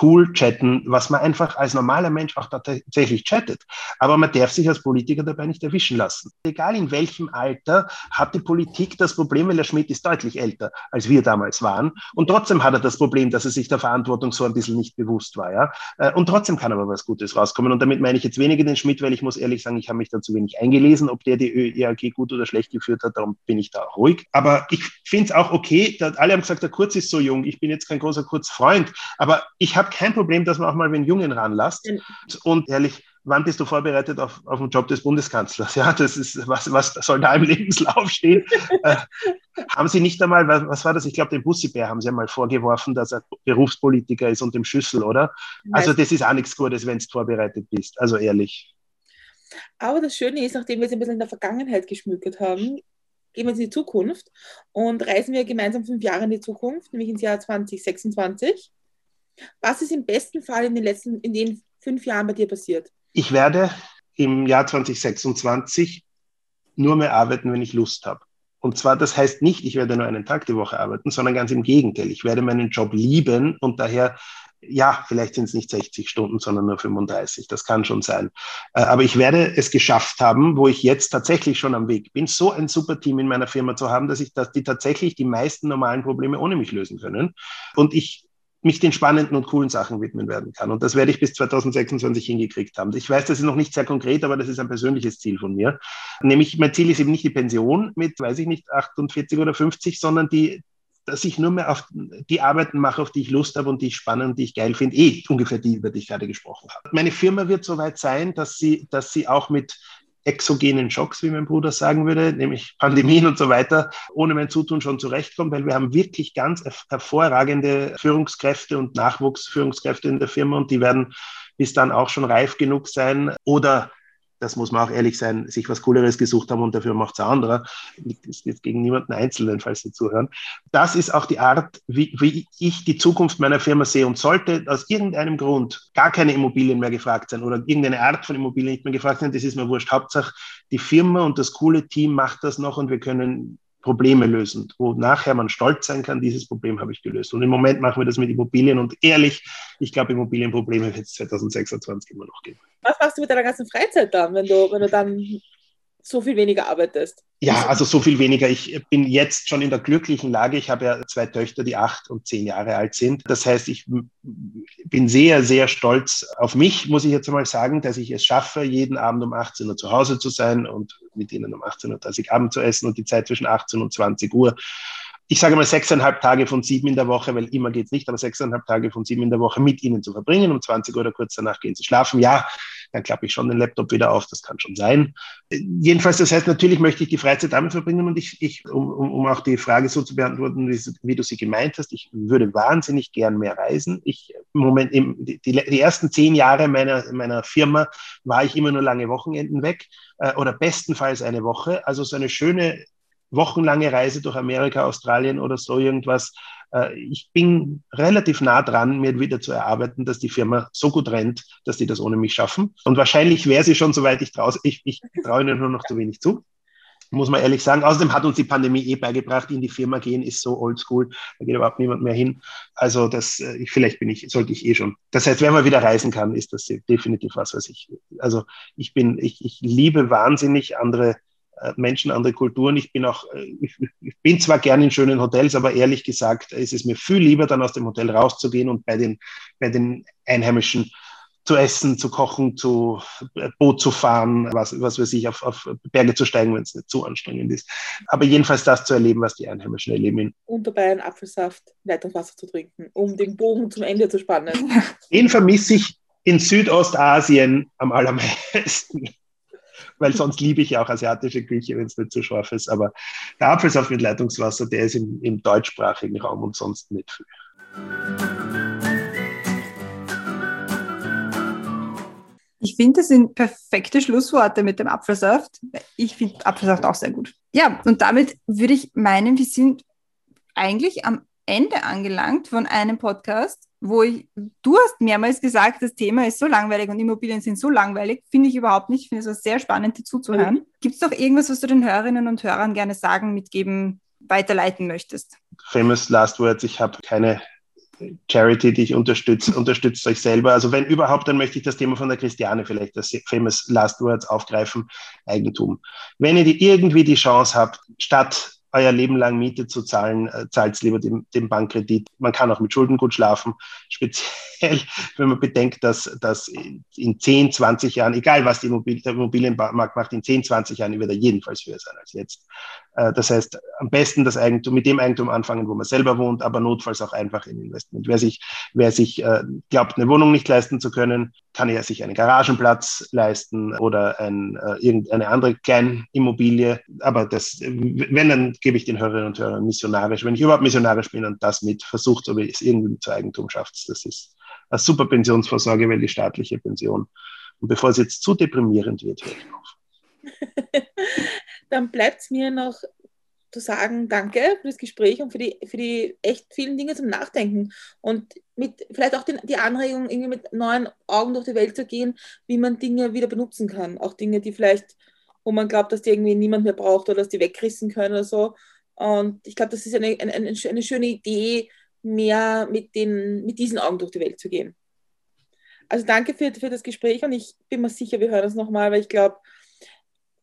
cool chatten, was man einfach als normaler Mensch auch tatsächlich chattet. Aber man darf sich als Politiker dabei nicht erwischen lassen. Egal in welchem Alter hat die Politik das Problem, weil der Schmidt ist deutlich älter, als wir damals waren. Und trotzdem hat er das Problem, dass er sich der Verantwortung so ein bisschen nicht bewusst war. Ja? Äh, und trotzdem kann aber was Gutes rauskommen. Und damit meine ich jetzt weniger den Schmidt, weil ich muss ehrlich sagen, ich habe mich dazu wenig eingelesen, ob der die ÖEAG gut oder schlecht geführt hat. Darum bin ich da ruhig. Aber ich finde es auch okay. Alle haben gesagt, der Kurz ist so jung. Ich bin jetzt kein großer Kurzfreund. Aber ich habe kein Problem, dass man auch mal den Jungen ranlasst. Mhm. Und ehrlich, wann bist du vorbereitet auf, auf den Job des Bundeskanzlers? Ja, das ist, was, was soll da im Lebenslauf stehen? äh, haben Sie nicht einmal, was, was war das? Ich glaube, dem Bussibär haben Sie einmal vorgeworfen, dass er Berufspolitiker ist und dem Schüssel, oder? Also, das ist auch nichts Gutes, wenn du vorbereitet bist. Also, ehrlich. Aber das Schöne ist, nachdem wir es ein bisschen in der Vergangenheit geschmückt haben, gehen wir in die Zukunft und reisen wir gemeinsam fünf Jahre in die Zukunft, nämlich ins Jahr 2026. Was ist im besten Fall in den letzten, in den fünf Jahren bei dir passiert? Ich werde im Jahr 2026 nur mehr arbeiten, wenn ich Lust habe. Und zwar, das heißt nicht, ich werde nur einen Tag die Woche arbeiten, sondern ganz im Gegenteil. Ich werde meinen Job lieben und daher, ja, vielleicht sind es nicht 60 Stunden, sondern nur 35. Das kann schon sein. Äh, aber ich werde es geschafft haben, wo ich jetzt tatsächlich schon am Weg bin, so ein super Team in meiner Firma zu haben, dass ich, dass die tatsächlich die meisten normalen Probleme ohne mich lösen können. Und ich mich den spannenden und coolen Sachen widmen werden kann. Und das werde ich bis 2026 hingekriegt haben. Ich weiß, das ist noch nicht sehr konkret, aber das ist ein persönliches Ziel von mir. Nämlich, mein Ziel ist eben nicht die Pension mit, weiß ich nicht, 48 oder 50, sondern die, dass ich nur mehr auf die Arbeiten mache, auf die ich Lust habe und die ich spannend und die ich geil finde. Eh ungefähr die, über die ich gerade gesprochen habe. Meine Firma wird soweit sein, dass sie, dass sie auch mit exogenen Schocks, wie mein Bruder sagen würde, nämlich Pandemien und so weiter, ohne mein Zutun schon zurechtkommt, weil wir haben wirklich ganz hervorragende Führungskräfte und Nachwuchsführungskräfte in der Firma und die werden bis dann auch schon reif genug sein oder das muss man auch ehrlich sein, sich was Cooleres gesucht haben und dafür macht es anderer. Das jetzt gegen niemanden Einzelnen, falls Sie zuhören. Das ist auch die Art, wie, wie ich die Zukunft meiner Firma sehe und sollte aus irgendeinem Grund gar keine Immobilien mehr gefragt sein oder irgendeine Art von Immobilien nicht mehr gefragt sein, das ist mir wurscht. Hauptsache, die Firma und das coole Team macht das noch und wir können Probleme lösen, wo nachher man stolz sein kann, dieses Problem habe ich gelöst. Und im Moment machen wir das mit Immobilien und ehrlich, ich glaube, Immobilienprobleme wird es 2026 immer noch geben. Was machst du mit deiner ganzen Freizeit dann, wenn du, wenn du dann so viel weniger arbeitest? Ja, also so viel weniger. Ich bin jetzt schon in der glücklichen Lage. Ich habe ja zwei Töchter, die acht und zehn Jahre alt sind. Das heißt, ich bin sehr, sehr stolz auf mich, muss ich jetzt mal sagen, dass ich es schaffe, jeden Abend um 18 Uhr zu Hause zu sein und mit ihnen um 18.30 Uhr Abend zu essen und die Zeit zwischen 18 und 20 Uhr ich sage mal sechseinhalb Tage von sieben in der Woche, weil immer geht es nicht, aber sechseinhalb Tage von sieben in der Woche mit ihnen zu verbringen, um 20 Uhr oder kurz danach gehen zu schlafen. Ja, dann klappe ich schon den Laptop wieder auf, das kann schon sein. Jedenfalls, das heißt, natürlich möchte ich die Freizeit damit verbringen und ich, ich um, um, auch die Frage so zu beantworten, wie, wie, du sie gemeint hast, ich würde wahnsinnig gern mehr reisen. Ich, im Moment, die, die ersten zehn Jahre meiner, meiner Firma war ich immer nur lange Wochenenden weg äh, oder bestenfalls eine Woche. Also so eine schöne wochenlange Reise durch Amerika, Australien oder so irgendwas. Äh, ich bin relativ nah dran, mir wieder zu erarbeiten, dass die Firma so gut rennt, dass die das ohne mich schaffen. Und wahrscheinlich wäre sie schon, soweit ich traue. Ich, ich traue ihnen nur noch zu wenig zu muss man ehrlich sagen. Außerdem hat uns die Pandemie eh beigebracht, in die Firma gehen ist so oldschool, da geht überhaupt niemand mehr hin. Also das, äh, ich, vielleicht bin ich, sollte ich eh schon. Das heißt, wenn man wieder reisen kann, ist das definitiv was, was ich, also ich bin, ich, ich liebe wahnsinnig andere Menschen, andere Kulturen. Ich bin auch, äh, ich, ich, bin zwar gern in schönen Hotels, aber ehrlich gesagt ist es mir viel lieber, dann aus dem Hotel rauszugehen und bei den, bei den Einheimischen zu essen, zu kochen, zu äh, Boot zu fahren, was, was weiß ich, auf, auf Berge zu steigen, wenn es nicht zu anstrengend ist. Aber jedenfalls das zu erleben, was die Einheimischen erleben. Und dabei einen Apfelsaft, Leitungswasser zu trinken, um den Bogen zum Ende zu spannen. Den vermisse ich in Südostasien am allermeisten weil sonst liebe ich ja auch asiatische Küche, wenn es nicht zu scharf ist. Aber der Apfelsaft mit Leitungswasser, der ist im, im deutschsprachigen Raum und sonst nicht viel. Ich finde, das sind perfekte Schlussworte mit dem Apfelsaft. Ich finde Apfelsaft auch sehr gut. Ja, und damit würde ich meinen, wir sind eigentlich am Ende angelangt von einem Podcast wo ich, du hast mehrmals gesagt, das Thema ist so langweilig und Immobilien sind so langweilig, finde ich überhaupt nicht. Ich finde es sehr spannend, dir zuzuhören. Mhm. Gibt es doch irgendwas, was du den Hörerinnen und Hörern gerne sagen, mitgeben, weiterleiten möchtest? Famous Last Words, ich habe keine Charity, die ich unterstütze, unterstützt euch selber. Also wenn überhaupt, dann möchte ich das Thema von der Christiane vielleicht, das famous Last Words aufgreifen, Eigentum. Wenn ihr die, irgendwie die Chance habt, statt euer Leben lang Miete zu zahlen, äh, zahlt lieber den, den Bankkredit. Man kann auch mit Schulden gut schlafen, speziell wenn man bedenkt, dass, dass in 10, 20 Jahren, egal was die Immobilien, der Immobilienmarkt macht, in 10, 20 Jahren wird er jedenfalls höher sein als jetzt. Äh, das heißt, am besten das Eigentum, mit dem Eigentum anfangen, wo man selber wohnt, aber notfalls auch einfach in Investment. Wer sich, wer sich äh, glaubt, eine Wohnung nicht leisten zu können, kann ja sich einen Garagenplatz leisten oder ein, äh, irgendeine andere Kleinimmobilie. Aber das, wenn, dann gebe ich den Hörerinnen und Hörern missionarisch, wenn ich überhaupt missionarisch bin und das mit versucht, ob ich es irgendwie zu Eigentum schafft. Das ist eine super Pensionsvorsorge, weil die staatliche Pension. Und bevor es jetzt zu deprimierend wird, höre ich auf. dann bleibt es mir noch zu sagen, danke für das Gespräch und für die, für die echt vielen Dinge zum Nachdenken und mit vielleicht auch den, die Anregung, irgendwie mit neuen Augen durch die Welt zu gehen, wie man Dinge wieder benutzen kann. Auch Dinge, die vielleicht, wo man glaubt, dass die irgendwie niemand mehr braucht oder dass die wegrissen können oder so. Und ich glaube, das ist eine, eine, eine schöne Idee, mehr mit, den, mit diesen Augen durch die Welt zu gehen. Also danke für, für das Gespräch und ich bin mir sicher, wir hören uns nochmal, weil ich glaube,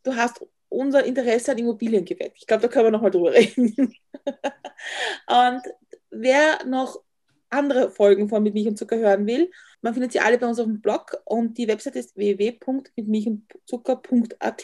du hast unser Interesse an Immobilien geweckt. Ich glaube, da können wir nochmal drüber reden. und wer noch andere Folgen von Mit Milch und Zucker hören will, man findet sie alle bei uns auf dem Blog und die Website ist www.mitmilchundzucker.at.